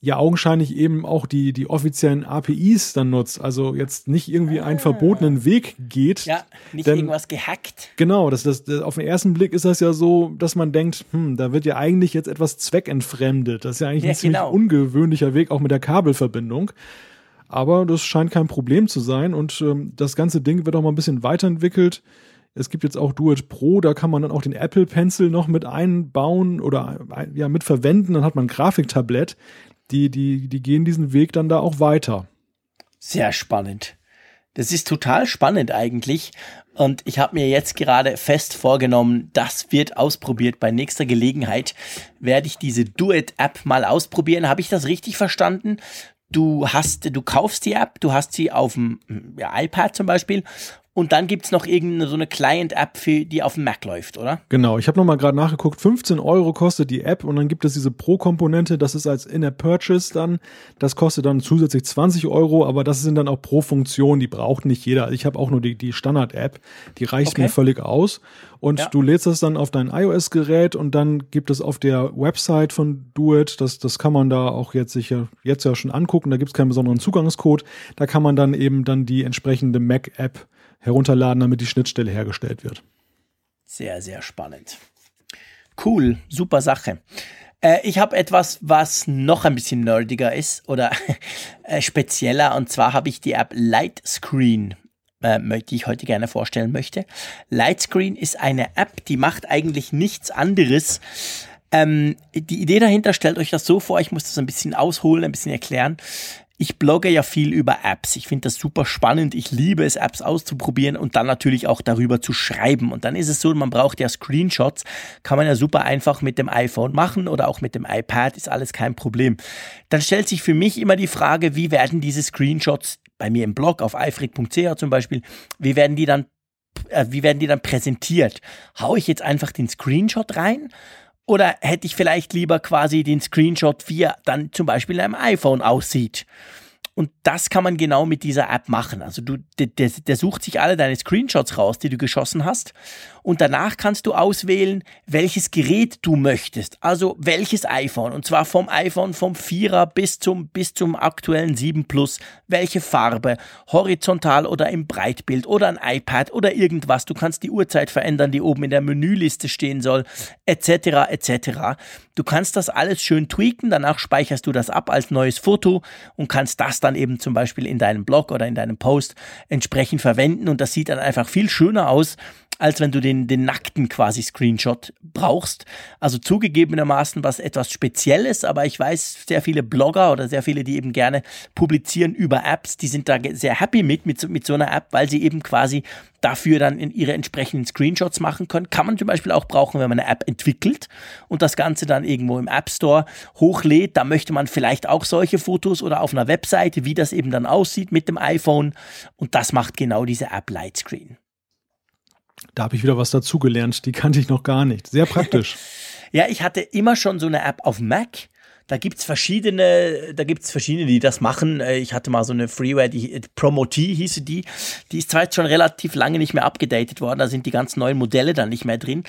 ja augenscheinlich eben auch die, die offiziellen APIs dann nutzt. Also jetzt nicht irgendwie einen ah. verbotenen Weg geht. Ja, nicht denn, irgendwas gehackt. Genau, das, das, das, auf den ersten Blick ist das ja so, dass man denkt, hm, da wird ja eigentlich jetzt etwas zweckentfremdet. Das ist ja eigentlich ja, ein ziemlich genau. ungewöhnlicher Weg, auch mit der Kabelverbindung. Aber das scheint kein Problem zu sein und ähm, das ganze Ding wird auch mal ein bisschen weiterentwickelt. Es gibt jetzt auch Duet Pro, da kann man dann auch den Apple Pencil noch mit einbauen oder ja mit verwenden. Dann hat man ein Grafiktablett die, die, die gehen diesen Weg dann da auch weiter. Sehr spannend. Das ist total spannend eigentlich. Und ich habe mir jetzt gerade fest vorgenommen, das wird ausprobiert. Bei nächster Gelegenheit werde ich diese Duet-App mal ausprobieren. Habe ich das richtig verstanden? Du hast, du kaufst die App, du hast sie auf dem ja, iPad zum Beispiel und dann gibt es noch irgendeine so eine Client-App, die auf dem Mac läuft, oder? Genau, ich habe nochmal gerade nachgeguckt, 15 Euro kostet die App und dann gibt es diese Pro-Komponente, das ist als In-App-Purchase dann, das kostet dann zusätzlich 20 Euro, aber das sind dann auch Pro-Funktionen, die braucht nicht jeder. Ich habe auch nur die, die Standard-App, die reicht okay. mir völlig aus. Und ja. du lädst das dann auf dein iOS-Gerät und dann gibt es auf der Website von Duet, das, das kann man da auch jetzt sicher jetzt ja schon angucken, da gibt es keinen besonderen Zugangscode, da kann man dann eben dann die entsprechende Mac-App herunterladen, damit die Schnittstelle hergestellt wird. Sehr, sehr spannend. Cool, super Sache. Äh, ich habe etwas, was noch ein bisschen nerdiger ist oder äh, spezieller. Und zwar habe ich die App Lightscreen, äh, die ich heute gerne vorstellen möchte. Lightscreen ist eine App, die macht eigentlich nichts anderes. Ähm, die Idee dahinter, stellt euch das so vor, ich muss das ein bisschen ausholen, ein bisschen erklären. Ich blogge ja viel über Apps. Ich finde das super spannend. Ich liebe es, Apps auszuprobieren und dann natürlich auch darüber zu schreiben. Und dann ist es so, man braucht ja Screenshots. Kann man ja super einfach mit dem iPhone machen oder auch mit dem iPad. Ist alles kein Problem. Dann stellt sich für mich immer die Frage, wie werden diese Screenshots bei mir im Blog auf eifrig.ch zum Beispiel, wie werden die dann äh, wie werden die dann präsentiert? Hau ich jetzt einfach den Screenshot rein oder hätte ich vielleicht lieber quasi den Screenshot, wie er dann zum Beispiel in einem iPhone aussieht? Und das kann man genau mit dieser App machen. Also du, der, der, sucht sich alle deine Screenshots raus, die du geschossen hast. Und danach kannst du auswählen, welches Gerät du möchtest. Also welches iPhone. Und zwar vom iPhone vom 4er bis zum, bis zum aktuellen 7 Plus. Welche Farbe. Horizontal oder im Breitbild oder ein iPad oder irgendwas. Du kannst die Uhrzeit verändern, die oben in der Menüliste stehen soll. Etc. etc. Du kannst das alles schön tweaken. Danach speicherst du das ab als neues Foto und kannst das dann eben zum Beispiel in deinem Blog oder in deinem Post entsprechend verwenden. Und das sieht dann einfach viel schöner aus, als wenn du den, den nackten quasi Screenshot brauchst. Also zugegebenermaßen was etwas Spezielles, aber ich weiß, sehr viele Blogger oder sehr viele, die eben gerne publizieren über Apps, die sind da sehr happy mit, mit, mit so einer App, weil sie eben quasi dafür dann in ihre entsprechenden Screenshots machen können. Kann man zum Beispiel auch brauchen, wenn man eine App entwickelt und das Ganze dann irgendwo im App Store hochlädt. Da möchte man vielleicht auch solche Fotos oder auf einer Webseite, wie das eben dann aussieht mit dem iPhone. Und das macht genau diese App Lightscreen. Da habe ich wieder was dazugelernt, die kannte ich noch gar nicht. Sehr praktisch. ja, ich hatte immer schon so eine App auf Mac da gibt's verschiedene, da gibt's verschiedene, die das machen. Äh, ich hatte mal so eine Freeware, die äh, Promotee hieße die. Die ist zwar jetzt schon relativ lange nicht mehr abgedatet worden, da sind die ganz neuen Modelle dann nicht mehr drin.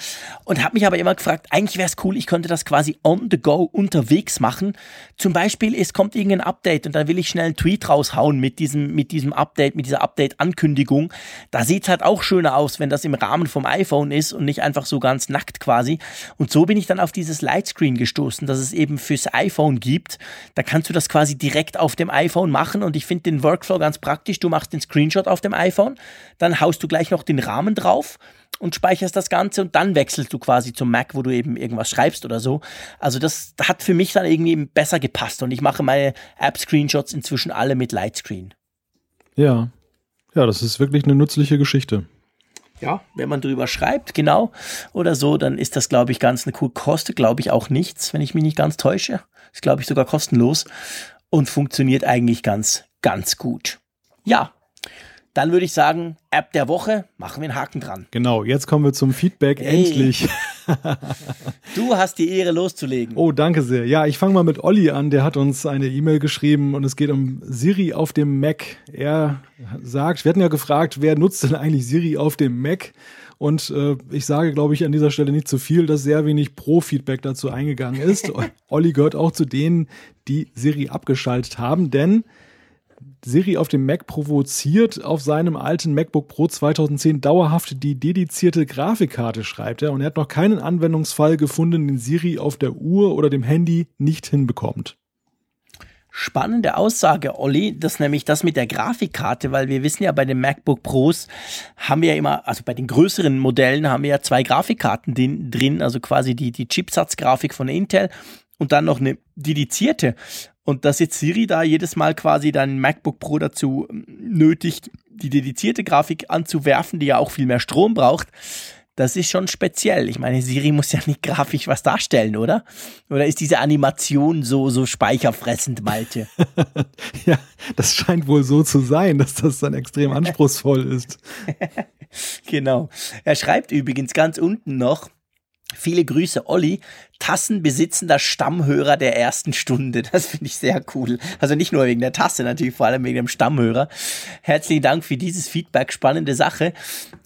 Und habe mich aber immer gefragt, eigentlich wäre es cool, ich könnte das quasi on the go unterwegs machen. Zum Beispiel, es kommt irgendein Update und dann will ich schnell einen Tweet raushauen mit diesem, mit diesem Update, mit dieser Update-Ankündigung. Da sieht's halt auch schöner aus, wenn das im Rahmen vom iPhone ist und nicht einfach so ganz nackt quasi. Und so bin ich dann auf dieses Lightscreen gestoßen, dass es eben fürs iPhone iPhone gibt. Da kannst du das quasi direkt auf dem iPhone machen und ich finde den Workflow ganz praktisch. Du machst den Screenshot auf dem iPhone, dann haust du gleich noch den Rahmen drauf und speicherst das Ganze und dann wechselst du quasi zum Mac, wo du eben irgendwas schreibst oder so. Also das hat für mich dann irgendwie besser gepasst und ich mache meine App-Screenshots inzwischen alle mit Lightscreen. Ja, ja, das ist wirklich eine nützliche Geschichte ja, wenn man drüber schreibt, genau, oder so, dann ist das, glaube ich, ganz eine cool. Kostet, glaube ich, auch nichts, wenn ich mich nicht ganz täusche. Ist, glaube ich, sogar kostenlos und funktioniert eigentlich ganz, ganz gut. Ja, dann würde ich sagen, App der Woche, machen wir einen Haken dran. Genau, jetzt kommen wir zum Feedback, hey. endlich. du hast die Ehre loszulegen. Oh, danke sehr. Ja, ich fange mal mit Olli an, der hat uns eine E-Mail geschrieben und es geht um Siri auf dem Mac. Er sagt, wir hatten ja gefragt, wer nutzt denn eigentlich Siri auf dem Mac? Und äh, ich sage, glaube ich, an dieser Stelle nicht zu viel, dass sehr wenig Pro-Feedback dazu eingegangen ist. Olli gehört auch zu denen, die Siri abgeschaltet haben, denn Siri auf dem Mac provoziert auf seinem alten MacBook Pro 2010 dauerhaft die dedizierte Grafikkarte, schreibt er. Und er hat noch keinen Anwendungsfall gefunden, den Siri auf der Uhr oder dem Handy nicht hinbekommt. Spannende Aussage, Olli, das nämlich das mit der Grafikkarte, weil wir wissen ja, bei den MacBook Pros haben wir ja immer, also bei den größeren Modellen haben wir ja zwei Grafikkarten drin, also quasi die, die Chipsatzgrafik von Intel und dann noch eine dedizierte. Und dass jetzt Siri da jedes Mal quasi dein MacBook Pro dazu nötigt, die dedizierte Grafik anzuwerfen, die ja auch viel mehr Strom braucht, das ist schon speziell. Ich meine, Siri muss ja nicht grafisch was darstellen, oder? Oder ist diese Animation so, so speicherfressend, Malte? ja, das scheint wohl so zu sein, dass das dann extrem anspruchsvoll ist. genau. Er schreibt übrigens ganz unten noch, Viele Grüße, Olli, Tassenbesitzender Stammhörer der ersten Stunde. Das finde ich sehr cool. Also nicht nur wegen der Tasse, natürlich vor allem wegen dem Stammhörer. Herzlichen Dank für dieses Feedback, spannende Sache.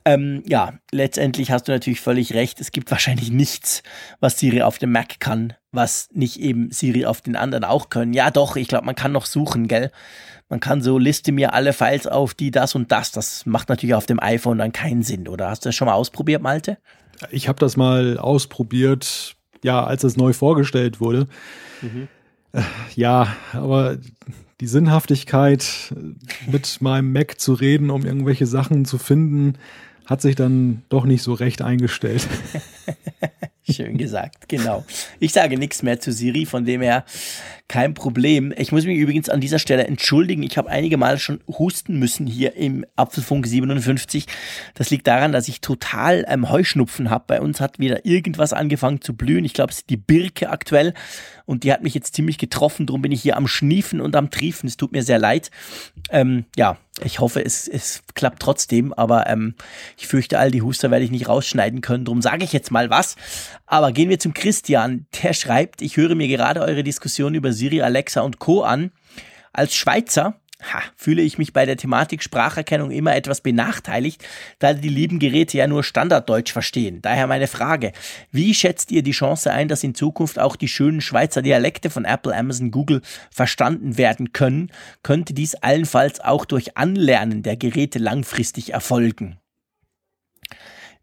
Ähm, ja, letztendlich hast du natürlich völlig recht. Es gibt wahrscheinlich nichts, was Siri auf dem Mac kann, was nicht eben Siri auf den anderen auch können. Ja, doch, ich glaube, man kann noch suchen, gell? Man kann so liste mir alle Files auf, die das und das. Das macht natürlich auf dem iPhone dann keinen Sinn, oder? Hast du das schon mal ausprobiert, Malte? Ich habe das mal ausprobiert, ja, als es neu vorgestellt wurde. Mhm. Ja, aber die Sinnhaftigkeit, mit meinem Mac zu reden, um irgendwelche Sachen zu finden, hat sich dann doch nicht so recht eingestellt. Schön gesagt, genau. Ich sage nichts mehr zu Siri, von dem her kein Problem. Ich muss mich übrigens an dieser Stelle entschuldigen. Ich habe einige Mal schon husten müssen hier im Apfelfunk 57. Das liegt daran, dass ich total ähm, Heuschnupfen habe. Bei uns hat wieder irgendwas angefangen zu blühen. Ich glaube, es ist die Birke aktuell und die hat mich jetzt ziemlich getroffen. Darum bin ich hier am Schniefen und am Triefen. Es tut mir sehr leid. Ähm, ja, ich hoffe, es, es klappt trotzdem, aber ähm, ich fürchte, all die Huster werde ich nicht rausschneiden können. Darum sage ich jetzt mal was. Aber gehen wir zum Christian. Der schreibt, ich höre mir gerade eure Diskussion über Siri, Alexa und Co. an. Als Schweizer ha, fühle ich mich bei der Thematik Spracherkennung immer etwas benachteiligt, da die lieben Geräte ja nur Standarddeutsch verstehen. Daher meine Frage, wie schätzt ihr die Chance ein, dass in Zukunft auch die schönen Schweizer Dialekte von Apple, Amazon, Google verstanden werden können? Könnte dies allenfalls auch durch Anlernen der Geräte langfristig erfolgen?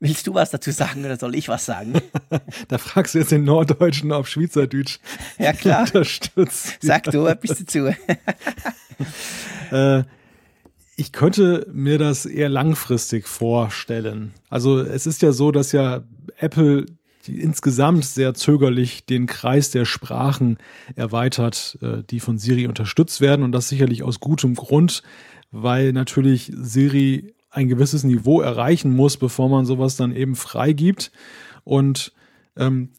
Willst du was dazu sagen oder soll ich was sagen? da fragst du jetzt den Norddeutschen, ob Schweizerdeutsch ja, klar. unterstützt. Sag du, was bist du zu? äh, ich könnte mir das eher langfristig vorstellen. Also es ist ja so, dass ja Apple insgesamt sehr zögerlich den Kreis der Sprachen erweitert, äh, die von Siri unterstützt werden und das sicherlich aus gutem Grund, weil natürlich Siri ein gewisses Niveau erreichen muss, bevor man sowas dann eben freigibt. Und ähm,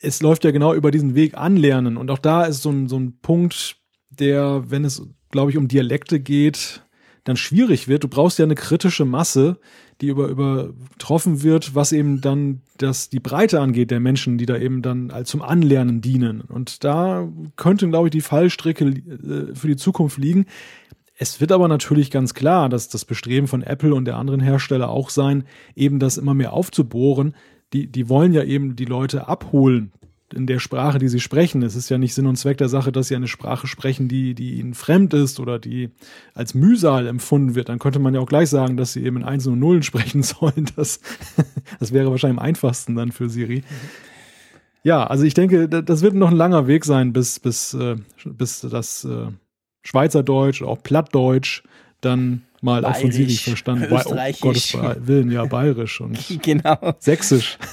es läuft ja genau über diesen Weg anlernen. Und auch da ist so ein, so ein Punkt, der, wenn es, glaube ich, um Dialekte geht, dann schwierig wird. Du brauchst ja eine kritische Masse, die über, übertroffen wird, was eben dann das, die Breite angeht der Menschen, die da eben dann zum Anlernen dienen. Und da könnte, glaube ich, die Fallstricke äh, für die Zukunft liegen. Es wird aber natürlich ganz klar, dass das Bestreben von Apple und der anderen Hersteller auch sein, eben das immer mehr aufzubohren. Die, die wollen ja eben die Leute abholen in der Sprache, die sie sprechen. Es ist ja nicht Sinn und Zweck der Sache, dass sie eine Sprache sprechen, die, die ihnen fremd ist oder die als Mühsal empfunden wird. Dann könnte man ja auch gleich sagen, dass sie eben in Einsen und Nullen sprechen sollen. Das, das wäre wahrscheinlich am einfachsten dann für Siri. Ja, also ich denke, das wird noch ein langer Weg sein, bis, bis, äh, bis das Schweizerdeutsch, auch Plattdeutsch, dann mal Bayerisch, auch von Siri verstanden. Österreichisch. Oh, Gottes Willen, ja, bayerisch und genau. sächsisch.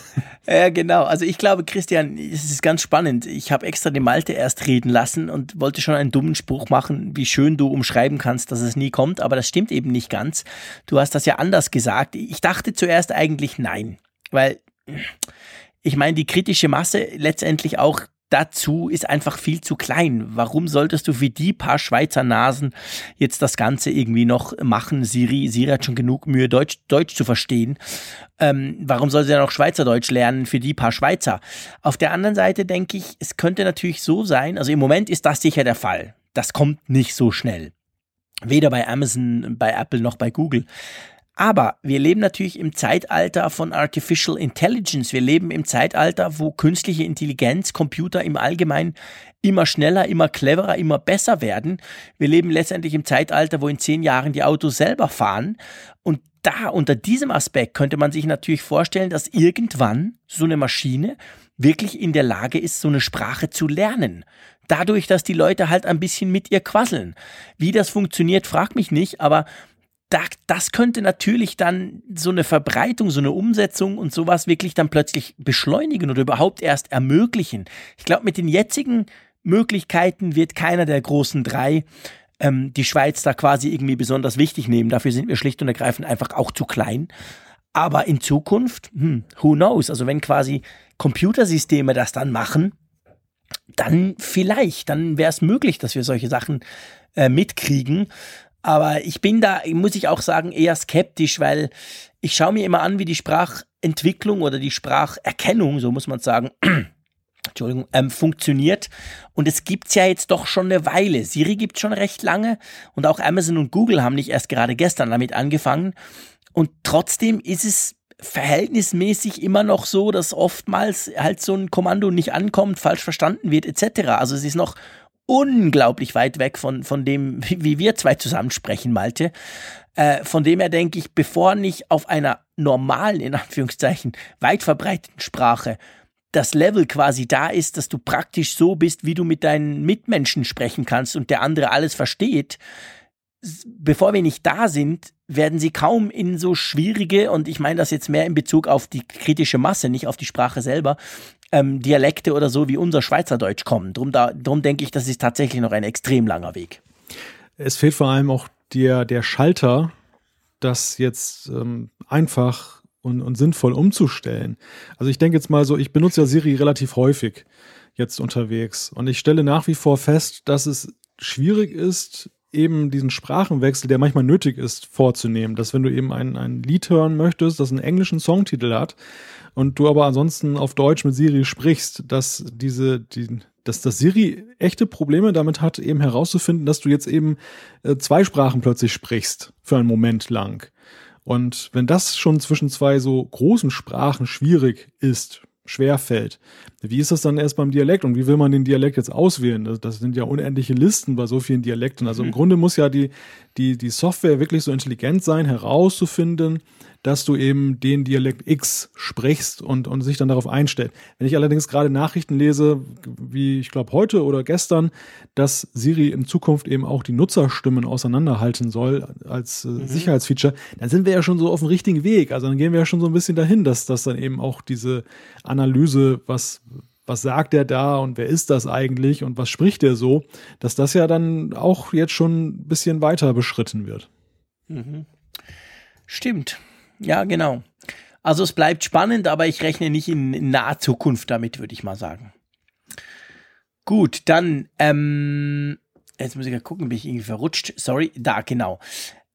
Ja, genau. Also ich glaube, Christian, es ist ganz spannend. Ich habe extra den Malte erst reden lassen und wollte schon einen dummen Spruch machen, wie schön du umschreiben kannst, dass es nie kommt, aber das stimmt eben nicht ganz. Du hast das ja anders gesagt. Ich dachte zuerst eigentlich nein, weil ich meine, die kritische Masse letztendlich auch dazu ist einfach viel zu klein. Warum solltest du für die paar Schweizer Nasen jetzt das Ganze irgendwie noch machen? Siri, Siri hat schon genug Mühe, Deutsch, Deutsch zu verstehen. Ähm, warum soll sie dann auch Schweizerdeutsch lernen für die paar Schweizer? Auf der anderen Seite denke ich, es könnte natürlich so sein, also im Moment ist das sicher der Fall. Das kommt nicht so schnell. Weder bei Amazon, bei Apple noch bei Google. Aber wir leben natürlich im Zeitalter von Artificial Intelligence. Wir leben im Zeitalter, wo künstliche Intelligenz, Computer im Allgemeinen immer schneller, immer cleverer, immer besser werden. Wir leben letztendlich im Zeitalter, wo in zehn Jahren die Autos selber fahren. Und da, unter diesem Aspekt könnte man sich natürlich vorstellen, dass irgendwann so eine Maschine wirklich in der Lage ist, so eine Sprache zu lernen. Dadurch, dass die Leute halt ein bisschen mit ihr quasseln. Wie das funktioniert, frag mich nicht, aber das könnte natürlich dann so eine Verbreitung, so eine Umsetzung und sowas wirklich dann plötzlich beschleunigen oder überhaupt erst ermöglichen. Ich glaube, mit den jetzigen Möglichkeiten wird keiner der großen drei ähm, die Schweiz da quasi irgendwie besonders wichtig nehmen. Dafür sind wir schlicht und ergreifend einfach auch zu klein. Aber in Zukunft, hm, who knows? Also wenn quasi Computersysteme das dann machen, dann vielleicht, dann wäre es möglich, dass wir solche Sachen äh, mitkriegen. Aber ich bin da, muss ich auch sagen, eher skeptisch, weil ich schaue mir immer an, wie die Sprachentwicklung oder die Spracherkennung, so muss man sagen, Entschuldigung, ähm, funktioniert. Und es gibt's ja jetzt doch schon eine Weile. Siri gibt's schon recht lange und auch Amazon und Google haben nicht erst gerade gestern damit angefangen. Und trotzdem ist es verhältnismäßig immer noch so, dass oftmals halt so ein Kommando nicht ankommt, falsch verstanden wird, etc. Also es ist noch unglaublich weit weg von, von dem, wie wir zwei zusammen sprechen, Malte. Äh, von dem her denke ich, bevor nicht auf einer normalen, in Anführungszeichen, weit verbreiteten Sprache das Level quasi da ist, dass du praktisch so bist, wie du mit deinen Mitmenschen sprechen kannst und der andere alles versteht, bevor wir nicht da sind, werden sie kaum in so schwierige, und ich meine das jetzt mehr in Bezug auf die kritische Masse, nicht auf die Sprache selber, ähm, Dialekte oder so wie unser Schweizerdeutsch kommen. Drum, da, drum denke ich, das ist tatsächlich noch ein extrem langer Weg. Es fehlt vor allem auch der, der Schalter, das jetzt ähm, einfach und, und sinnvoll umzustellen. Also ich denke jetzt mal so, ich benutze ja Siri relativ häufig jetzt unterwegs und ich stelle nach wie vor fest, dass es schwierig ist, eben diesen Sprachenwechsel, der manchmal nötig ist, vorzunehmen. Dass wenn du eben ein, ein Lied hören möchtest, das einen englischen Songtitel hat und du aber ansonsten auf Deutsch mit Siri sprichst, dass diese, die, dass das Siri echte Probleme damit hat, eben herauszufinden, dass du jetzt eben äh, zwei Sprachen plötzlich sprichst für einen Moment lang. Und wenn das schon zwischen zwei so großen Sprachen schwierig ist, schwer fällt. Wie ist das dann erst beim Dialekt und wie will man den Dialekt jetzt auswählen? Das sind ja unendliche Listen bei so vielen Dialekten. Also im mhm. Grunde muss ja die, die, die Software wirklich so intelligent sein, herauszufinden, dass du eben den Dialekt X sprichst und, und sich dann darauf einstellt. Wenn ich allerdings gerade Nachrichten lese, wie ich glaube heute oder gestern, dass Siri in Zukunft eben auch die Nutzerstimmen auseinanderhalten soll als äh, mhm. Sicherheitsfeature, dann sind wir ja schon so auf dem richtigen Weg. Also dann gehen wir ja schon so ein bisschen dahin, dass das dann eben auch diese Analyse, was was sagt er da und wer ist das eigentlich und was spricht er so, dass das ja dann auch jetzt schon ein bisschen weiter beschritten wird. Mhm. Stimmt. Ja, genau. Also es bleibt spannend, aber ich rechne nicht in, naher Zukunft damit, würde ich mal sagen. Gut, dann, ähm, jetzt muss ich ja gucken, bin ich irgendwie verrutscht. Sorry, da, genau.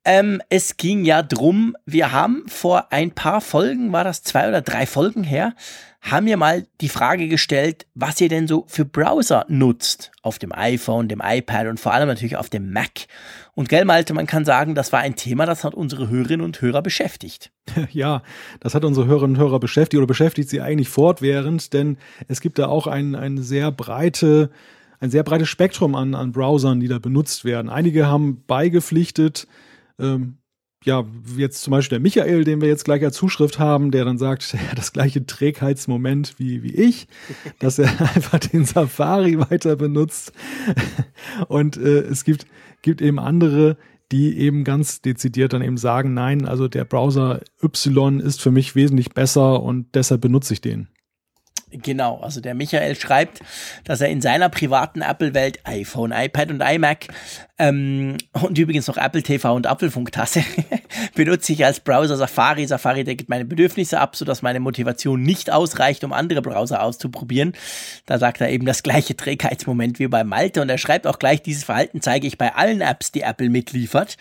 Ähm, es ging ja drum, wir haben vor ein paar Folgen, war das zwei oder drei Folgen her, haben wir mal die Frage gestellt, was ihr denn so für Browser nutzt auf dem iPhone, dem iPad und vor allem natürlich auf dem Mac. Und gell, Malte, man kann sagen, das war ein Thema, das hat unsere Hörerinnen und Hörer beschäftigt. Ja, das hat unsere Hörerinnen und Hörer beschäftigt oder beschäftigt sie eigentlich fortwährend, denn es gibt da auch ein, ein sehr breite, ein sehr breites Spektrum an, an Browsern, die da benutzt werden. Einige haben beigepflichtet, ähm, ja, jetzt zum Beispiel der Michael, den wir jetzt gleich als Zuschrift haben, der dann sagt, er hat das gleiche Trägheitsmoment wie, wie ich, dass er einfach den Safari weiter benutzt. Und äh, es gibt, gibt eben andere, die eben ganz dezidiert dann eben sagen, nein, also der Browser Y ist für mich wesentlich besser und deshalb benutze ich den. Genau, also der Michael schreibt, dass er in seiner privaten Apple-Welt iPhone, iPad und iMac ähm, und übrigens noch Apple TV und Apfelfunktasse benutze ich als Browser Safari. Safari deckt meine Bedürfnisse ab, sodass meine Motivation nicht ausreicht, um andere Browser auszuprobieren. Da sagt er eben das gleiche Trägheitsmoment wie bei Malte und er schreibt auch gleich, dieses Verhalten zeige ich bei allen Apps, die Apple mitliefert.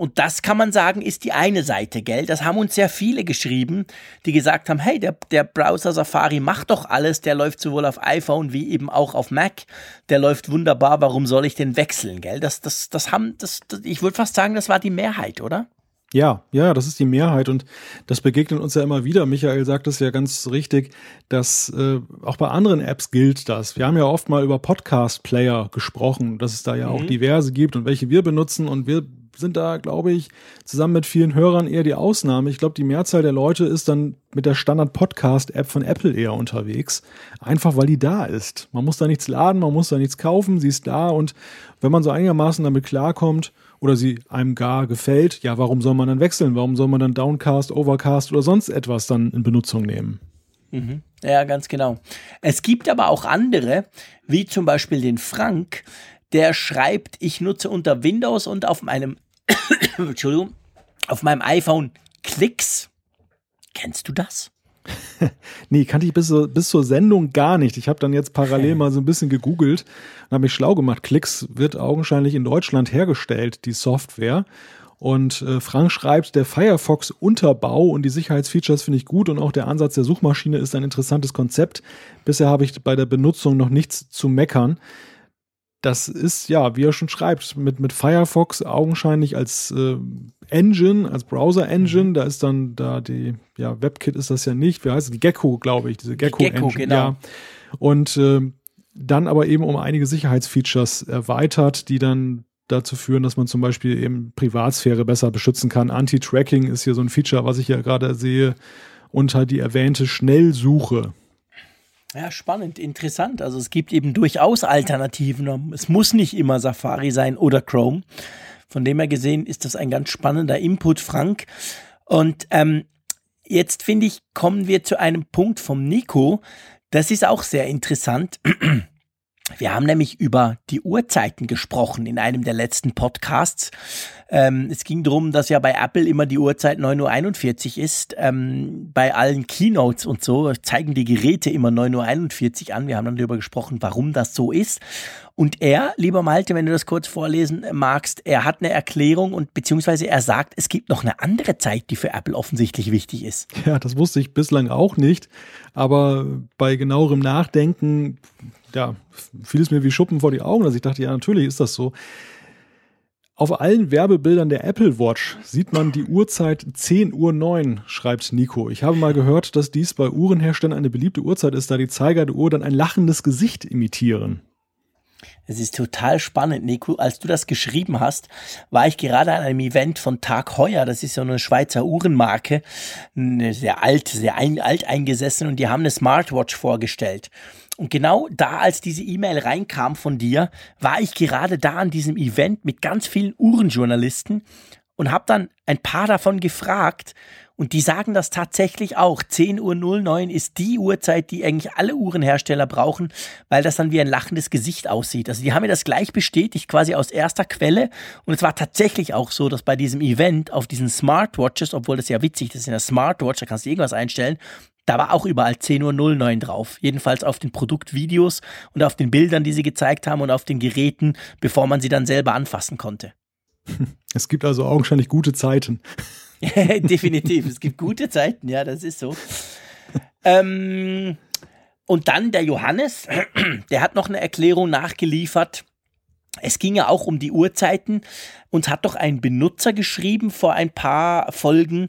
Und das kann man sagen, ist die eine Seite, gell? Das haben uns sehr viele geschrieben, die gesagt haben, hey, der, der Browser Safari macht doch alles, der läuft sowohl auf iPhone wie eben auch auf Mac, der läuft wunderbar, warum soll ich den wechseln, gell? Das, das, das haben, das, das ich würde fast sagen, das war die Mehrheit, oder? Ja, ja, das ist die Mehrheit und das begegnet uns ja immer wieder. Michael sagt es ja ganz richtig, dass äh, auch bei anderen Apps gilt das. Wir haben ja oft mal über Podcast-Player gesprochen, dass es da ja mhm. auch diverse gibt und welche wir benutzen und wir sind da, glaube ich, zusammen mit vielen Hörern eher die Ausnahme. Ich glaube, die Mehrzahl der Leute ist dann mit der Standard-Podcast-App von Apple eher unterwegs. Einfach weil die da ist. Man muss da nichts laden, man muss da nichts kaufen, sie ist da und wenn man so einigermaßen damit klarkommt, oder sie einem gar gefällt, ja, warum soll man dann wechseln? Warum soll man dann Downcast, Overcast oder sonst etwas dann in Benutzung nehmen? Mhm. Ja, ganz genau. Es gibt aber auch andere, wie zum Beispiel den Frank, der schreibt, ich nutze unter Windows und auf meinem, Entschuldigung, auf meinem iPhone Klicks. Kennst du das? nee, kannte ich bis, bis zur Sendung gar nicht. Ich habe dann jetzt parallel mal so ein bisschen gegoogelt und habe mich schlau gemacht. Klicks wird augenscheinlich in Deutschland hergestellt, die Software. Und äh, Frank schreibt, der Firefox-Unterbau und die Sicherheitsfeatures finde ich gut und auch der Ansatz der Suchmaschine ist ein interessantes Konzept. Bisher habe ich bei der Benutzung noch nichts zu meckern das ist ja, wie er schon schreibt, mit, mit Firefox augenscheinlich als äh, Engine, als Browser-Engine. Mhm. Da ist dann da die, ja, WebKit ist das ja nicht. Wie heißt es? Die Gecko, glaube ich, diese Gecko-Engine. Gecko, genau. Ja. Und äh, dann aber eben um einige Sicherheitsfeatures erweitert, die dann dazu führen, dass man zum Beispiel eben Privatsphäre besser beschützen kann. Anti-Tracking ist hier so ein Feature, was ich ja gerade sehe. Und halt die erwähnte Schnellsuche ja, spannend, interessant. Also es gibt eben durchaus Alternativen. Es muss nicht immer Safari sein oder Chrome. Von dem her gesehen ist das ein ganz spannender Input, Frank. Und ähm, jetzt finde ich, kommen wir zu einem Punkt vom Nico. Das ist auch sehr interessant. Wir haben nämlich über die Uhrzeiten gesprochen in einem der letzten Podcasts. Ähm, es ging darum, dass ja bei Apple immer die Uhrzeit 9.41 Uhr ist. Ähm, bei allen Keynotes und so zeigen die Geräte immer 9.41 Uhr an. Wir haben dann darüber gesprochen, warum das so ist. Und er, lieber Malte, wenn du das kurz vorlesen magst, er hat eine Erklärung und beziehungsweise er sagt, es gibt noch eine andere Zeit, die für Apple offensichtlich wichtig ist. Ja, das wusste ich bislang auch nicht. Aber bei genauerem Nachdenken, ja, fiel es mir wie Schuppen vor die Augen, dass ich dachte, ja, natürlich ist das so. Auf allen Werbebildern der Apple Watch sieht man die Uhrzeit 10.09 Uhr, schreibt Nico. Ich habe mal gehört, dass dies bei Uhrenherstellern eine beliebte Uhrzeit ist, da die Zeiger der Uhr dann ein lachendes Gesicht imitieren. Es ist total spannend, Nico. Als du das geschrieben hast, war ich gerade an einem Event von Tag Heuer. Das ist so eine Schweizer Uhrenmarke. Sehr alt, sehr ein, alt eingesessen und die haben eine Smartwatch vorgestellt. Und genau da, als diese E-Mail reinkam von dir, war ich gerade da an diesem Event mit ganz vielen Uhrenjournalisten und habe dann ein paar davon gefragt. Und die sagen das tatsächlich auch. 10.09 Uhr ist die Uhrzeit, die eigentlich alle Uhrenhersteller brauchen, weil das dann wie ein lachendes Gesicht aussieht. Also die haben mir das gleich bestätigt, quasi aus erster Quelle. Und es war tatsächlich auch so, dass bei diesem Event auf diesen Smartwatches, obwohl das ja witzig ist, in der Smartwatch, da kannst du irgendwas einstellen, da war auch überall 10.09 Uhr drauf. Jedenfalls auf den Produktvideos und auf den Bildern, die sie gezeigt haben und auf den Geräten, bevor man sie dann selber anfassen konnte. Es gibt also augenscheinlich gute Zeiten. Definitiv, es gibt gute Zeiten, ja, das ist so. ähm, und dann der Johannes, der hat noch eine Erklärung nachgeliefert. Es ging ja auch um die Uhrzeiten. Uns hat doch ein Benutzer geschrieben vor ein paar Folgen,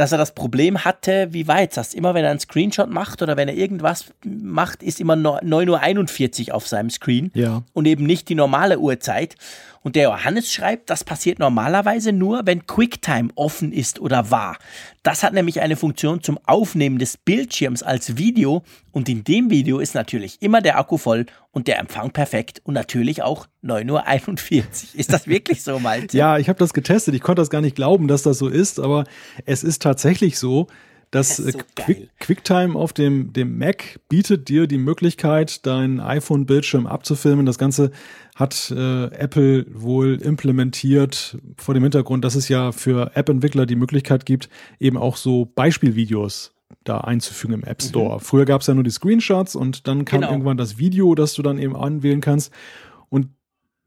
dass er das Problem hatte, wie weit das? Immer wenn er einen Screenshot macht oder wenn er irgendwas macht, ist immer 9.41 Uhr auf seinem Screen ja. und eben nicht die normale Uhrzeit. Und der Johannes schreibt, das passiert normalerweise nur, wenn QuickTime offen ist oder war. Das hat nämlich eine Funktion zum Aufnehmen des Bildschirms als Video und in dem Video ist natürlich immer der Akku voll und der Empfang perfekt und natürlich auch 9.41 Uhr. Ist das wirklich so, Malte? Ja, ich habe das getestet. Ich konnte das gar nicht glauben, dass das so ist, aber es ist tatsächlich so. Das, das so äh, Quick, QuickTime auf dem, dem Mac bietet dir die Möglichkeit, deinen iPhone-Bildschirm abzufilmen. Das Ganze hat äh, Apple wohl implementiert vor dem Hintergrund, dass es ja für App-Entwickler die Möglichkeit gibt, eben auch so Beispielvideos da einzufügen im App Store. Mhm. Früher gab es ja nur die Screenshots und dann kam genau. irgendwann das Video, das du dann eben anwählen kannst.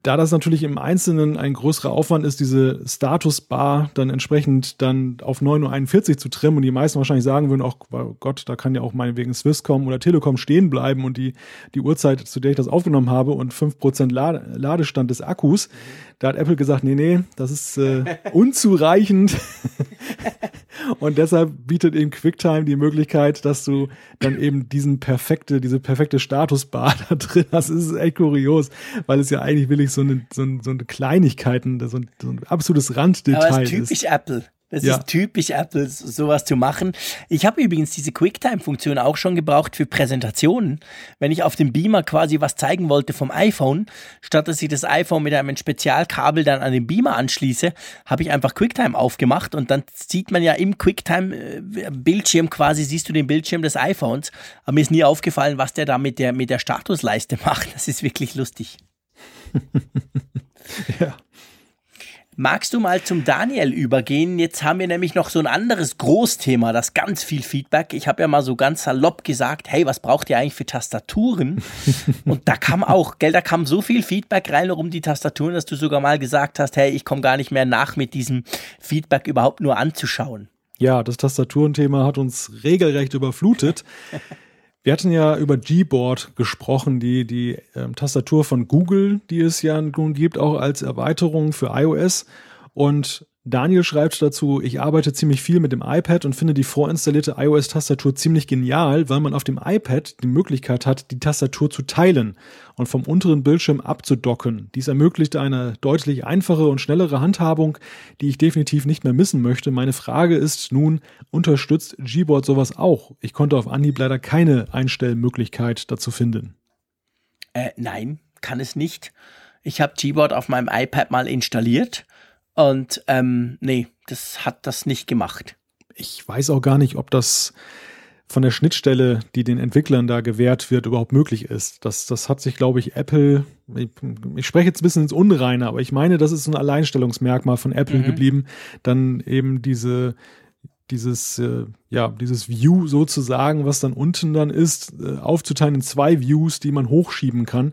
Da das natürlich im Einzelnen ein größerer Aufwand ist, diese Statusbar dann entsprechend dann auf 9.41 Uhr zu trimmen und die meisten wahrscheinlich sagen würden, auch oh Gott, da kann ja auch meinetwegen Swisscom oder Telekom stehen bleiben und die, die Uhrzeit, zu der ich das aufgenommen habe und 5% Ladestand des Akkus, da hat Apple gesagt, nee, nee, das ist äh, unzureichend. und deshalb bietet eben QuickTime die Möglichkeit, dass du dann eben diesen perfekte, diese perfekte Statusbar da drin hast. Das ist echt kurios, weil es ja eigentlich wirklich so eine, so eine, so eine Kleinigkeiten, so ein, so ein absolutes Randdetail Aber es ist. typisch Apple. Das ja. ist typisch Apple, sowas zu machen. Ich habe übrigens diese QuickTime-Funktion auch schon gebraucht für Präsentationen. Wenn ich auf dem Beamer quasi was zeigen wollte vom iPhone, statt dass ich das iPhone mit einem Spezialkabel dann an den Beamer anschließe, habe ich einfach QuickTime aufgemacht und dann sieht man ja im QuickTime-Bildschirm quasi, siehst du den Bildschirm des iPhones. Aber mir ist nie aufgefallen, was der da mit der, mit der Statusleiste macht. Das ist wirklich lustig. ja. Magst du mal zum Daniel übergehen? Jetzt haben wir nämlich noch so ein anderes Großthema, das ganz viel Feedback. Ich habe ja mal so ganz salopp gesagt, hey, was braucht ihr eigentlich für Tastaturen? Und da kam auch, gell, da kam so viel Feedback rein um die Tastaturen, dass du sogar mal gesagt hast, hey, ich komme gar nicht mehr nach mit diesem Feedback überhaupt nur anzuschauen. Ja, das Tastaturenthema hat uns regelrecht überflutet. Wir hatten ja über Gboard gesprochen, die, die ähm, Tastatur von Google, die es ja nun gibt, auch als Erweiterung für iOS. Und Daniel schreibt dazu, ich arbeite ziemlich viel mit dem iPad und finde die vorinstallierte iOS-Tastatur ziemlich genial, weil man auf dem iPad die Möglichkeit hat, die Tastatur zu teilen und vom unteren Bildschirm abzudocken. Dies ermöglicht eine deutlich einfache und schnellere Handhabung, die ich definitiv nicht mehr missen möchte. Meine Frage ist nun, unterstützt Gboard sowas auch? Ich konnte auf Anhieb leider keine Einstellmöglichkeit dazu finden. Äh, nein, kann es nicht. Ich habe Gboard auf meinem iPad mal installiert und ähm, nee, das hat das nicht gemacht. Ich weiß auch gar nicht, ob das von der Schnittstelle, die den Entwicklern da gewährt wird, überhaupt möglich ist. Das, das hat sich, glaube ich, Apple, ich, ich spreche jetzt ein bisschen ins Unreine, aber ich meine, das ist so ein Alleinstellungsmerkmal von Apple mhm. geblieben, dann eben diese, dieses, äh, ja, dieses View sozusagen, was dann unten dann ist, äh, aufzuteilen in zwei Views, die man hochschieben kann.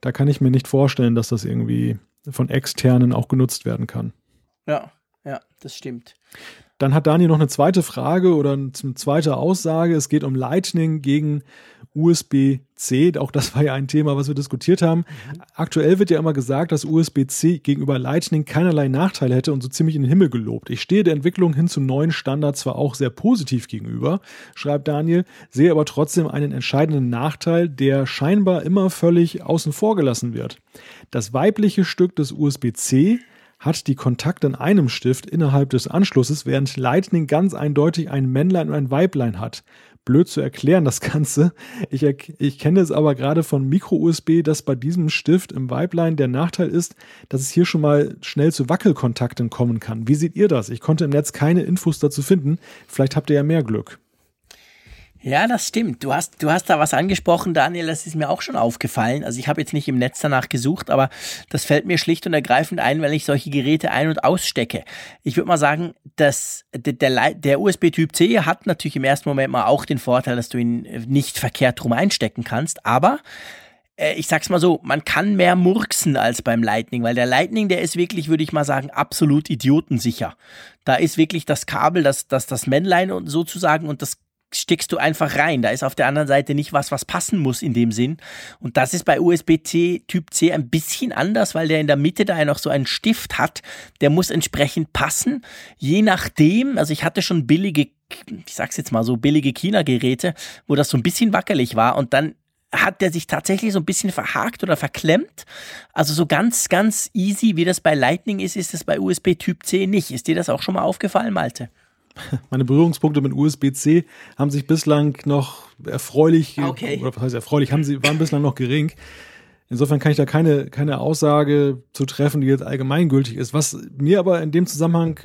Da kann ich mir nicht vorstellen, dass das irgendwie von externen auch genutzt werden kann. Ja, ja, das stimmt. Dann hat Daniel noch eine zweite Frage oder eine zweite Aussage. Es geht um Lightning gegen USB-C. Auch das war ja ein Thema, was wir diskutiert haben. Mhm. Aktuell wird ja immer gesagt, dass USB-C gegenüber Lightning keinerlei Nachteile hätte und so ziemlich in den Himmel gelobt. Ich stehe der Entwicklung hin zum neuen Standard zwar auch sehr positiv gegenüber, schreibt Daniel, sehe aber trotzdem einen entscheidenden Nachteil, der scheinbar immer völlig außen vor gelassen wird. Das weibliche Stück des USB-C hat die Kontakte in einem Stift innerhalb des Anschlusses, während Lightning ganz eindeutig ein Männlein und ein Weiblein hat. Blöd zu erklären, das Ganze. Ich, ich kenne es aber gerade von Micro-USB, dass bei diesem Stift im Weiblein der Nachteil ist, dass es hier schon mal schnell zu Wackelkontakten kommen kann. Wie seht ihr das? Ich konnte im Netz keine Infos dazu finden. Vielleicht habt ihr ja mehr Glück. Ja, das stimmt. Du hast, du hast da was angesprochen, Daniel, das ist mir auch schon aufgefallen. Also ich habe jetzt nicht im Netz danach gesucht, aber das fällt mir schlicht und ergreifend ein, weil ich solche Geräte ein- und ausstecke. Ich würde mal sagen, dass der, der, der USB-Typ C hat natürlich im ersten Moment mal auch den Vorteil, dass du ihn nicht verkehrt rum einstecken kannst, aber äh, ich sag's mal so, man kann mehr murksen als beim Lightning, weil der Lightning, der ist wirklich, würde ich mal sagen, absolut idiotensicher. Da ist wirklich das Kabel, das, das, das Männlein sozusagen und das steckst du einfach rein. Da ist auf der anderen Seite nicht was, was passen muss in dem Sinn. Und das ist bei USB-C Typ C ein bisschen anders, weil der in der Mitte da ja noch so einen Stift hat. Der muss entsprechend passen. Je nachdem, also ich hatte schon billige, ich sag's jetzt mal so, billige China-Geräte, wo das so ein bisschen wackelig war und dann hat der sich tatsächlich so ein bisschen verhakt oder verklemmt. Also so ganz, ganz easy, wie das bei Lightning ist, ist es bei USB Typ C nicht. Ist dir das auch schon mal aufgefallen, Malte? meine Berührungspunkte mit USB-C haben sich bislang noch erfreulich, okay. oder was heißt erfreulich, haben sie, waren bislang noch gering. Insofern kann ich da keine, keine Aussage zu treffen, die jetzt allgemeingültig ist. Was mir aber in dem Zusammenhang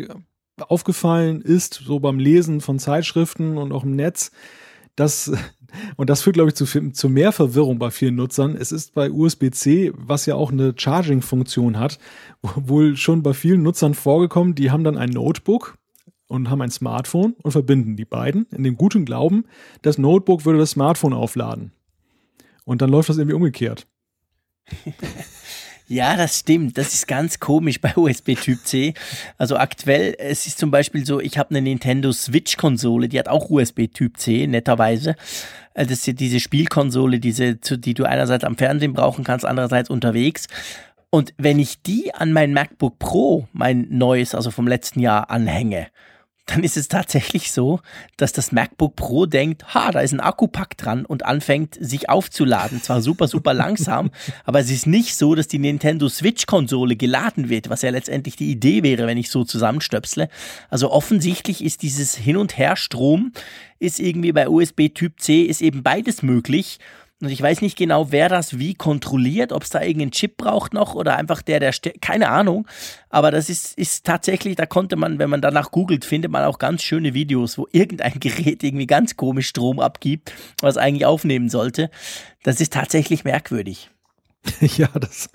aufgefallen ist, so beim Lesen von Zeitschriften und auch im Netz, dass, und das führt, glaube ich, zu, zu mehr Verwirrung bei vielen Nutzern. Es ist bei USB-C, was ja auch eine Charging-Funktion hat, wohl schon bei vielen Nutzern vorgekommen, die haben dann ein Notebook, und haben ein Smartphone und verbinden die beiden in dem guten Glauben, das Notebook würde das Smartphone aufladen. Und dann läuft das irgendwie umgekehrt. Ja, das stimmt. Das ist ganz komisch bei USB Typ C. Also aktuell, es ist zum Beispiel so, ich habe eine Nintendo Switch Konsole, die hat auch USB Typ C, netterweise. Äh, das ist diese Spielkonsole, diese, die du einerseits am Fernsehen brauchen kannst, andererseits unterwegs. Und wenn ich die an mein MacBook Pro, mein neues, also vom letzten Jahr, anhänge, dann ist es tatsächlich so, dass das MacBook Pro denkt, ha, da ist ein Akkupack dran und anfängt sich aufzuladen. Zwar super, super langsam, aber es ist nicht so, dass die Nintendo Switch-Konsole geladen wird, was ja letztendlich die Idee wäre, wenn ich so zusammenstöpsle. Also offensichtlich ist dieses Hin- und Her-Strom, ist irgendwie bei USB Typ C, ist eben beides möglich. Und ich weiß nicht genau, wer das wie kontrolliert, ob es da irgendeinen Chip braucht noch oder einfach der, der, keine Ahnung. Aber das ist, ist tatsächlich, da konnte man, wenn man danach googelt, findet man auch ganz schöne Videos, wo irgendein Gerät irgendwie ganz komisch Strom abgibt, was eigentlich aufnehmen sollte. Das ist tatsächlich merkwürdig. ja, das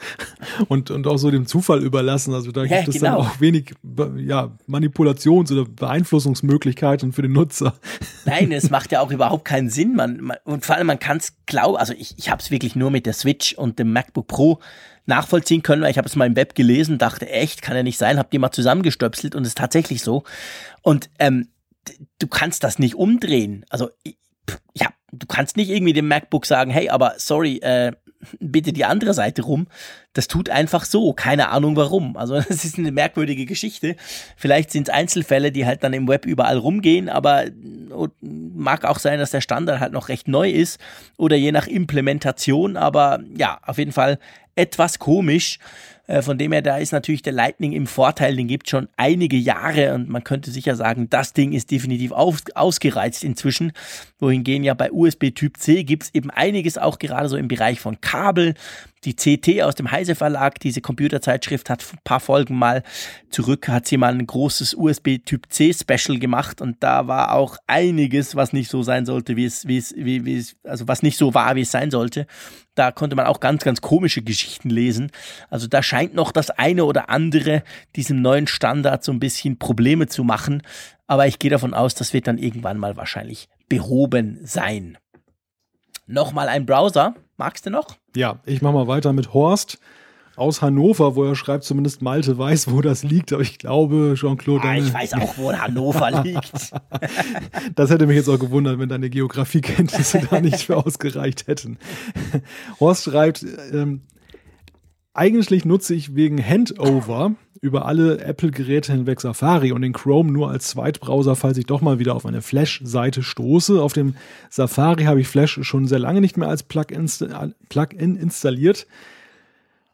und, und auch so dem Zufall überlassen. Also da ja, gibt es genau. dann auch wenig ja, Manipulations- oder Beeinflussungsmöglichkeiten für den Nutzer. Nein, es macht ja auch überhaupt keinen Sinn. Man, man und vor allem, man kann es glauben, also ich, ich habe es wirklich nur mit der Switch und dem MacBook Pro nachvollziehen können, weil ich habe es mal im Web gelesen, dachte, echt, kann ja nicht sein, habe die mal zusammengestöpselt und es ist tatsächlich so. Und ähm, du kannst das nicht umdrehen. Also ja, du kannst nicht irgendwie dem MacBook sagen, hey, aber sorry, äh, bitte die andere Seite rum. Das tut einfach so, keine Ahnung warum. Also es ist eine merkwürdige Geschichte. Vielleicht sind es Einzelfälle, die halt dann im Web überall rumgehen, aber mag auch sein, dass der Standard halt noch recht neu ist oder je nach Implementation, aber ja, auf jeden Fall etwas komisch. Äh, von dem her, da ist natürlich der Lightning im Vorteil, den gibt schon einige Jahre und man könnte sicher sagen, das Ding ist definitiv auf, ausgereizt inzwischen. Wohingegen ja bei USB Typ C gibt es eben einiges auch gerade so im Bereich von Kabel. Die CT aus dem Heise Verlag, diese Computerzeitschrift, hat ein paar Folgen mal zurück, hat sie mal ein großes USB Typ C Special gemacht und da war auch einiges, was nicht so sein sollte, wie es, wie es, wie, wie es, also was nicht so war, wie es sein sollte. Da konnte man auch ganz, ganz komische Geschichten lesen. Also da scheint noch das eine oder andere diesem neuen Standard so ein bisschen Probleme zu machen. Aber ich gehe davon aus, das wird dann irgendwann mal wahrscheinlich behoben sein. Nochmal ein Browser. Magst du noch? Ja, ich mache mal weiter mit Horst aus Hannover, wo er schreibt, zumindest Malte weiß, wo das liegt, aber ich glaube, Jean-Claude. Ah, ich weiß auch, wo Hannover liegt. das hätte mich jetzt auch gewundert, wenn deine Geografiekenntnisse da nicht für ausgereicht hätten. Horst schreibt, ähm, eigentlich nutze ich wegen Handover über alle Apple-Geräte hinweg Safari und den Chrome nur als Zweitbrowser, falls ich doch mal wieder auf eine Flash-Seite stoße. Auf dem Safari habe ich Flash schon sehr lange nicht mehr als Plugin installiert.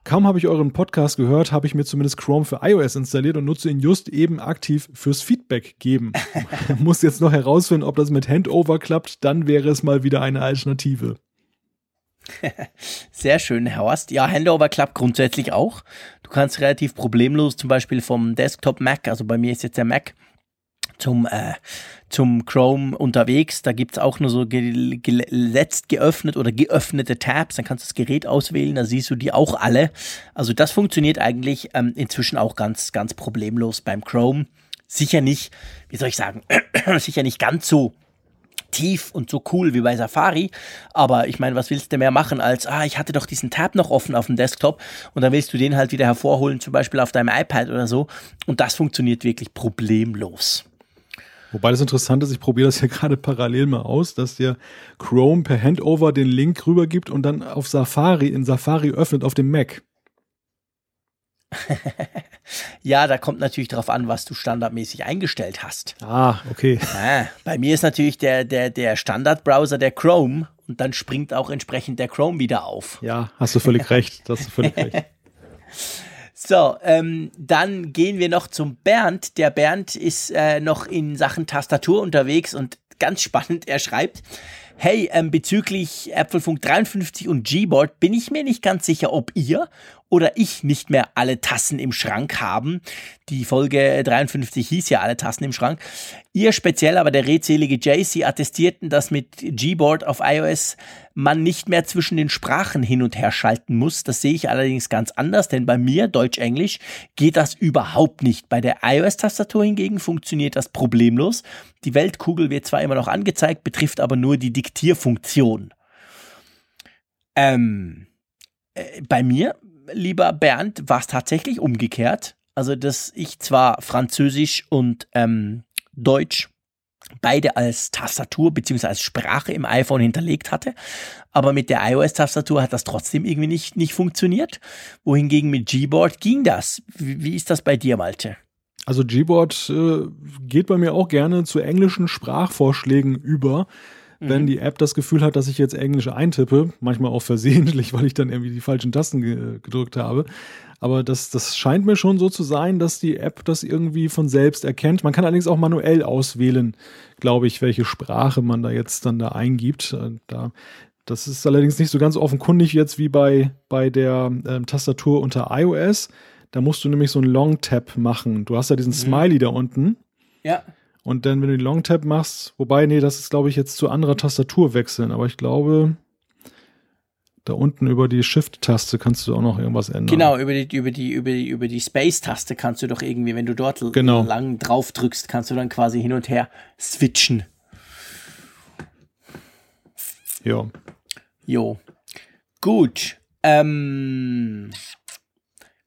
Kaum habe ich euren Podcast gehört, habe ich mir zumindest Chrome für iOS installiert und nutze ihn just eben aktiv fürs Feedback geben. Muss jetzt noch herausfinden, ob das mit Handover klappt, dann wäre es mal wieder eine Alternative. Sehr schön, Herr Horst. Ja, Handover klappt grundsätzlich auch. Du kannst relativ problemlos zum Beispiel vom Desktop Mac, also bei mir ist jetzt der Mac, zum, äh, zum Chrome unterwegs. Da gibt's auch nur so geletzt geöffnet oder geöffnete Tabs. Dann kannst du das Gerät auswählen, da siehst du die auch alle. Also das funktioniert eigentlich ähm, inzwischen auch ganz, ganz problemlos beim Chrome. Sicher nicht, wie soll ich sagen, sicher nicht ganz so tief und so cool wie bei Safari. Aber ich meine, was willst du mehr machen als, ah, ich hatte doch diesen Tab noch offen auf dem Desktop und dann willst du den halt wieder hervorholen, zum Beispiel auf deinem iPad oder so. Und das funktioniert wirklich problemlos. Wobei das interessant ist, ich probiere das ja gerade parallel mal aus, dass der Chrome per Handover den Link rübergibt und dann auf Safari in Safari öffnet auf dem Mac. ja, da kommt natürlich darauf an, was du standardmäßig eingestellt hast. Ah, okay. Ah, bei mir ist natürlich der, der, der Standardbrowser der Chrome und dann springt auch entsprechend der Chrome wieder auf. Ja, hast du völlig recht. Hast du völlig recht. So, ähm, dann gehen wir noch zum Bernd. Der Bernd ist äh, noch in Sachen Tastatur unterwegs und ganz spannend, er schreibt, hey, ähm, bezüglich Apfelfunk 53 und Gboard bin ich mir nicht ganz sicher, ob ihr oder ich nicht mehr alle Tassen im Schrank haben. Die Folge 53 hieß ja alle Tassen im Schrank. Ihr speziell, aber der redselige JC attestierten, dass mit Gboard auf iOS man nicht mehr zwischen den Sprachen hin und her schalten muss. Das sehe ich allerdings ganz anders, denn bei mir, Deutsch-Englisch, geht das überhaupt nicht. Bei der iOS-Tastatur hingegen funktioniert das problemlos. Die Weltkugel wird zwar immer noch angezeigt, betrifft aber nur die Diktierfunktion. Ähm, äh, bei mir lieber Bernd, war es tatsächlich umgekehrt. Also, dass ich zwar Französisch und ähm, Deutsch beide als Tastatur bzw. als Sprache im iPhone hinterlegt hatte. Aber mit der iOS-Tastatur hat das trotzdem irgendwie nicht, nicht funktioniert. Wohingegen mit Gboard ging das. Wie, wie ist das bei dir, Malte? Also Gboard äh, geht bei mir auch gerne zu englischen Sprachvorschlägen über. Wenn mhm. die App das Gefühl hat, dass ich jetzt Englisch eintippe, manchmal auch versehentlich, weil ich dann irgendwie die falschen Tasten ge gedrückt habe. Aber das, das scheint mir schon so zu sein, dass die App das irgendwie von selbst erkennt. Man kann allerdings auch manuell auswählen, glaube ich, welche Sprache man da jetzt dann da eingibt. Äh, da, das ist allerdings nicht so ganz offenkundig jetzt wie bei, bei der ähm, Tastatur unter iOS. Da musst du nämlich so einen Long-Tap machen. Du hast ja diesen mhm. Smiley da unten. Ja. Und dann, wenn du den Long-Tap machst, wobei, nee, das ist, glaube ich, jetzt zu anderer Tastatur wechseln. Aber ich glaube, da unten über die Shift-Taste kannst du auch noch irgendwas ändern. Genau, über die, über die, über die, über die Space-Taste kannst du doch irgendwie, wenn du dort genau. lang drauf drückst, kannst du dann quasi hin und her switchen. Ja. Jo. Gut. Ähm,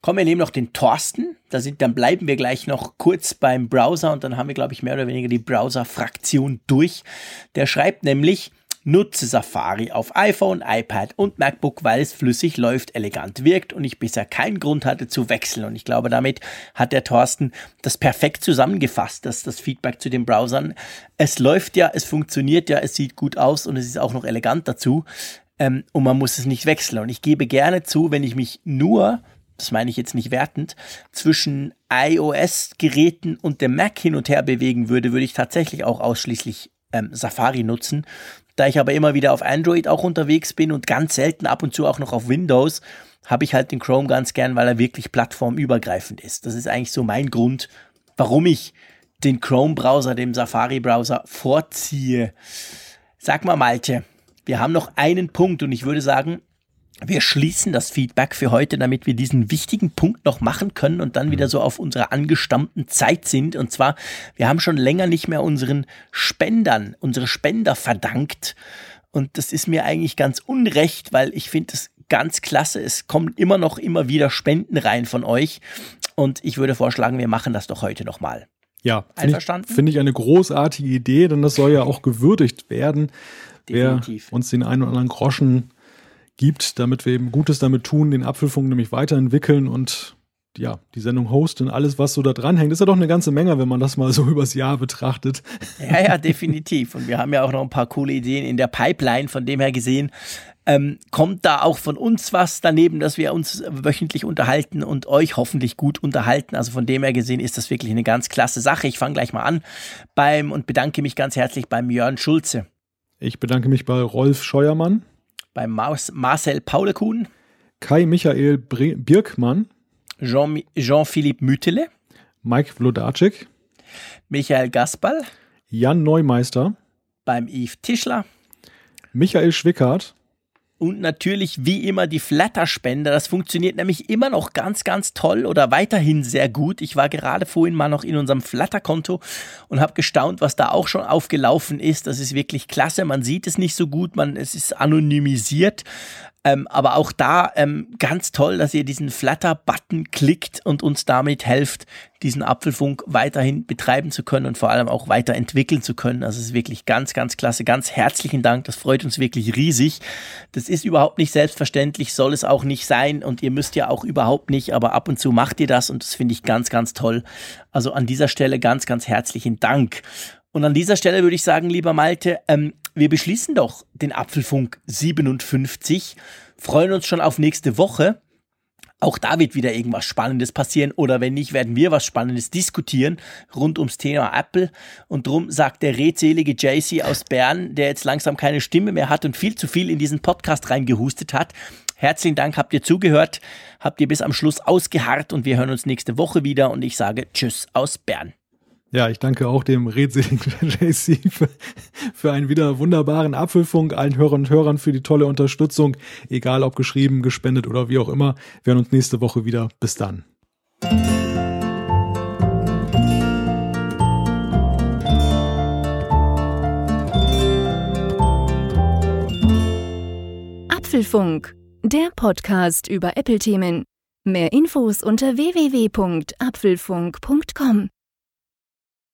kommen wir nehmen noch den Thorsten. Da sind, dann bleiben wir gleich noch kurz beim Browser und dann haben wir, glaube ich, mehr oder weniger die Browser-Fraktion durch. Der schreibt nämlich, Nutze Safari auf iPhone, iPad und MacBook, weil es flüssig läuft, elegant wirkt und ich bisher keinen Grund hatte zu wechseln. Und ich glaube, damit hat der Thorsten das perfekt zusammengefasst, dass das Feedback zu den Browsern. Es läuft ja, es funktioniert ja, es sieht gut aus und es ist auch noch elegant dazu. Ähm, und man muss es nicht wechseln. Und ich gebe gerne zu, wenn ich mich nur das meine ich jetzt nicht wertend, zwischen iOS-Geräten und dem Mac hin und her bewegen würde, würde ich tatsächlich auch ausschließlich ähm, Safari nutzen. Da ich aber immer wieder auf Android auch unterwegs bin und ganz selten ab und zu auch noch auf Windows, habe ich halt den Chrome ganz gern, weil er wirklich plattformübergreifend ist. Das ist eigentlich so mein Grund, warum ich den Chrome-Browser dem Safari-Browser vorziehe. Sag mal, Malte, wir haben noch einen Punkt und ich würde sagen, wir schließen das Feedback für heute, damit wir diesen wichtigen Punkt noch machen können und dann wieder so auf unserer angestammten Zeit sind. Und zwar, wir haben schon länger nicht mehr unseren Spendern, unsere Spender verdankt. Und das ist mir eigentlich ganz unrecht, weil ich finde es ganz klasse. Es kommen immer noch immer wieder Spenden rein von euch. Und ich würde vorschlagen, wir machen das doch heute nochmal. Ja, einverstanden. Finde ich, find ich eine großartige Idee, denn das soll ja auch gewürdigt werden. Definitiv. Wer uns den einen oder anderen Groschen gibt, damit wir eben Gutes damit tun, den Apfelfunk nämlich weiterentwickeln und ja, die Sendung hosten, alles, was so da dranhängt, ist ja doch eine ganze Menge, wenn man das mal so übers Jahr betrachtet. Ja, ja, definitiv. Und wir haben ja auch noch ein paar coole Ideen in der Pipeline, von dem her gesehen. Ähm, kommt da auch von uns was daneben, dass wir uns wöchentlich unterhalten und euch hoffentlich gut unterhalten. Also von dem her gesehen ist das wirklich eine ganz klasse Sache. Ich fange gleich mal an beim und bedanke mich ganz herzlich beim Jörn Schulze. Ich bedanke mich bei Rolf Scheuermann bei Marcel Paulekuhn, Kai Michael Bre Birkmann, Jean-Philippe Jean Mütele, Mike Vlodarczyk, Michael Gasperl, Jan Neumeister, beim Yves Tischler, Michael Schwickert, und natürlich wie immer die Flatter-Spender. Das funktioniert nämlich immer noch ganz, ganz toll oder weiterhin sehr gut. Ich war gerade vorhin mal noch in unserem Flatter-Konto und habe gestaunt, was da auch schon aufgelaufen ist. Das ist wirklich klasse. Man sieht es nicht so gut, man, es ist anonymisiert. Ähm, aber auch da ähm, ganz toll, dass ihr diesen Flatter-Button klickt und uns damit helft, diesen Apfelfunk weiterhin betreiben zu können und vor allem auch weiterentwickeln zu können. Also es ist wirklich ganz, ganz klasse. Ganz herzlichen Dank. Das freut uns wirklich riesig. Das ist überhaupt nicht selbstverständlich, soll es auch nicht sein und ihr müsst ja auch überhaupt nicht, aber ab und zu macht ihr das und das finde ich ganz, ganz toll. Also an dieser Stelle ganz, ganz herzlichen Dank. Und an dieser Stelle würde ich sagen, lieber Malte, ähm, wir beschließen doch den Apfelfunk 57, freuen uns schon auf nächste Woche. Auch da wird wieder irgendwas Spannendes passieren oder wenn nicht, werden wir was Spannendes diskutieren rund ums Thema Apple. Und drum sagt der redselige JC aus Bern, der jetzt langsam keine Stimme mehr hat und viel zu viel in diesen Podcast reingehustet hat. Herzlichen Dank, habt ihr zugehört, habt ihr bis am Schluss ausgeharrt und wir hören uns nächste Woche wieder und ich sage Tschüss aus Bern. Ja, ich danke auch dem redseligen JC für, für einen wieder wunderbaren Apfelfunk, allen Hörern und Hörern für die tolle Unterstützung, egal ob geschrieben, gespendet oder wie auch immer. Wir hören uns nächste Woche wieder. Bis dann. Apfelfunk, der Podcast über Apple-Themen Mehr Infos unter www.apfelfunk.com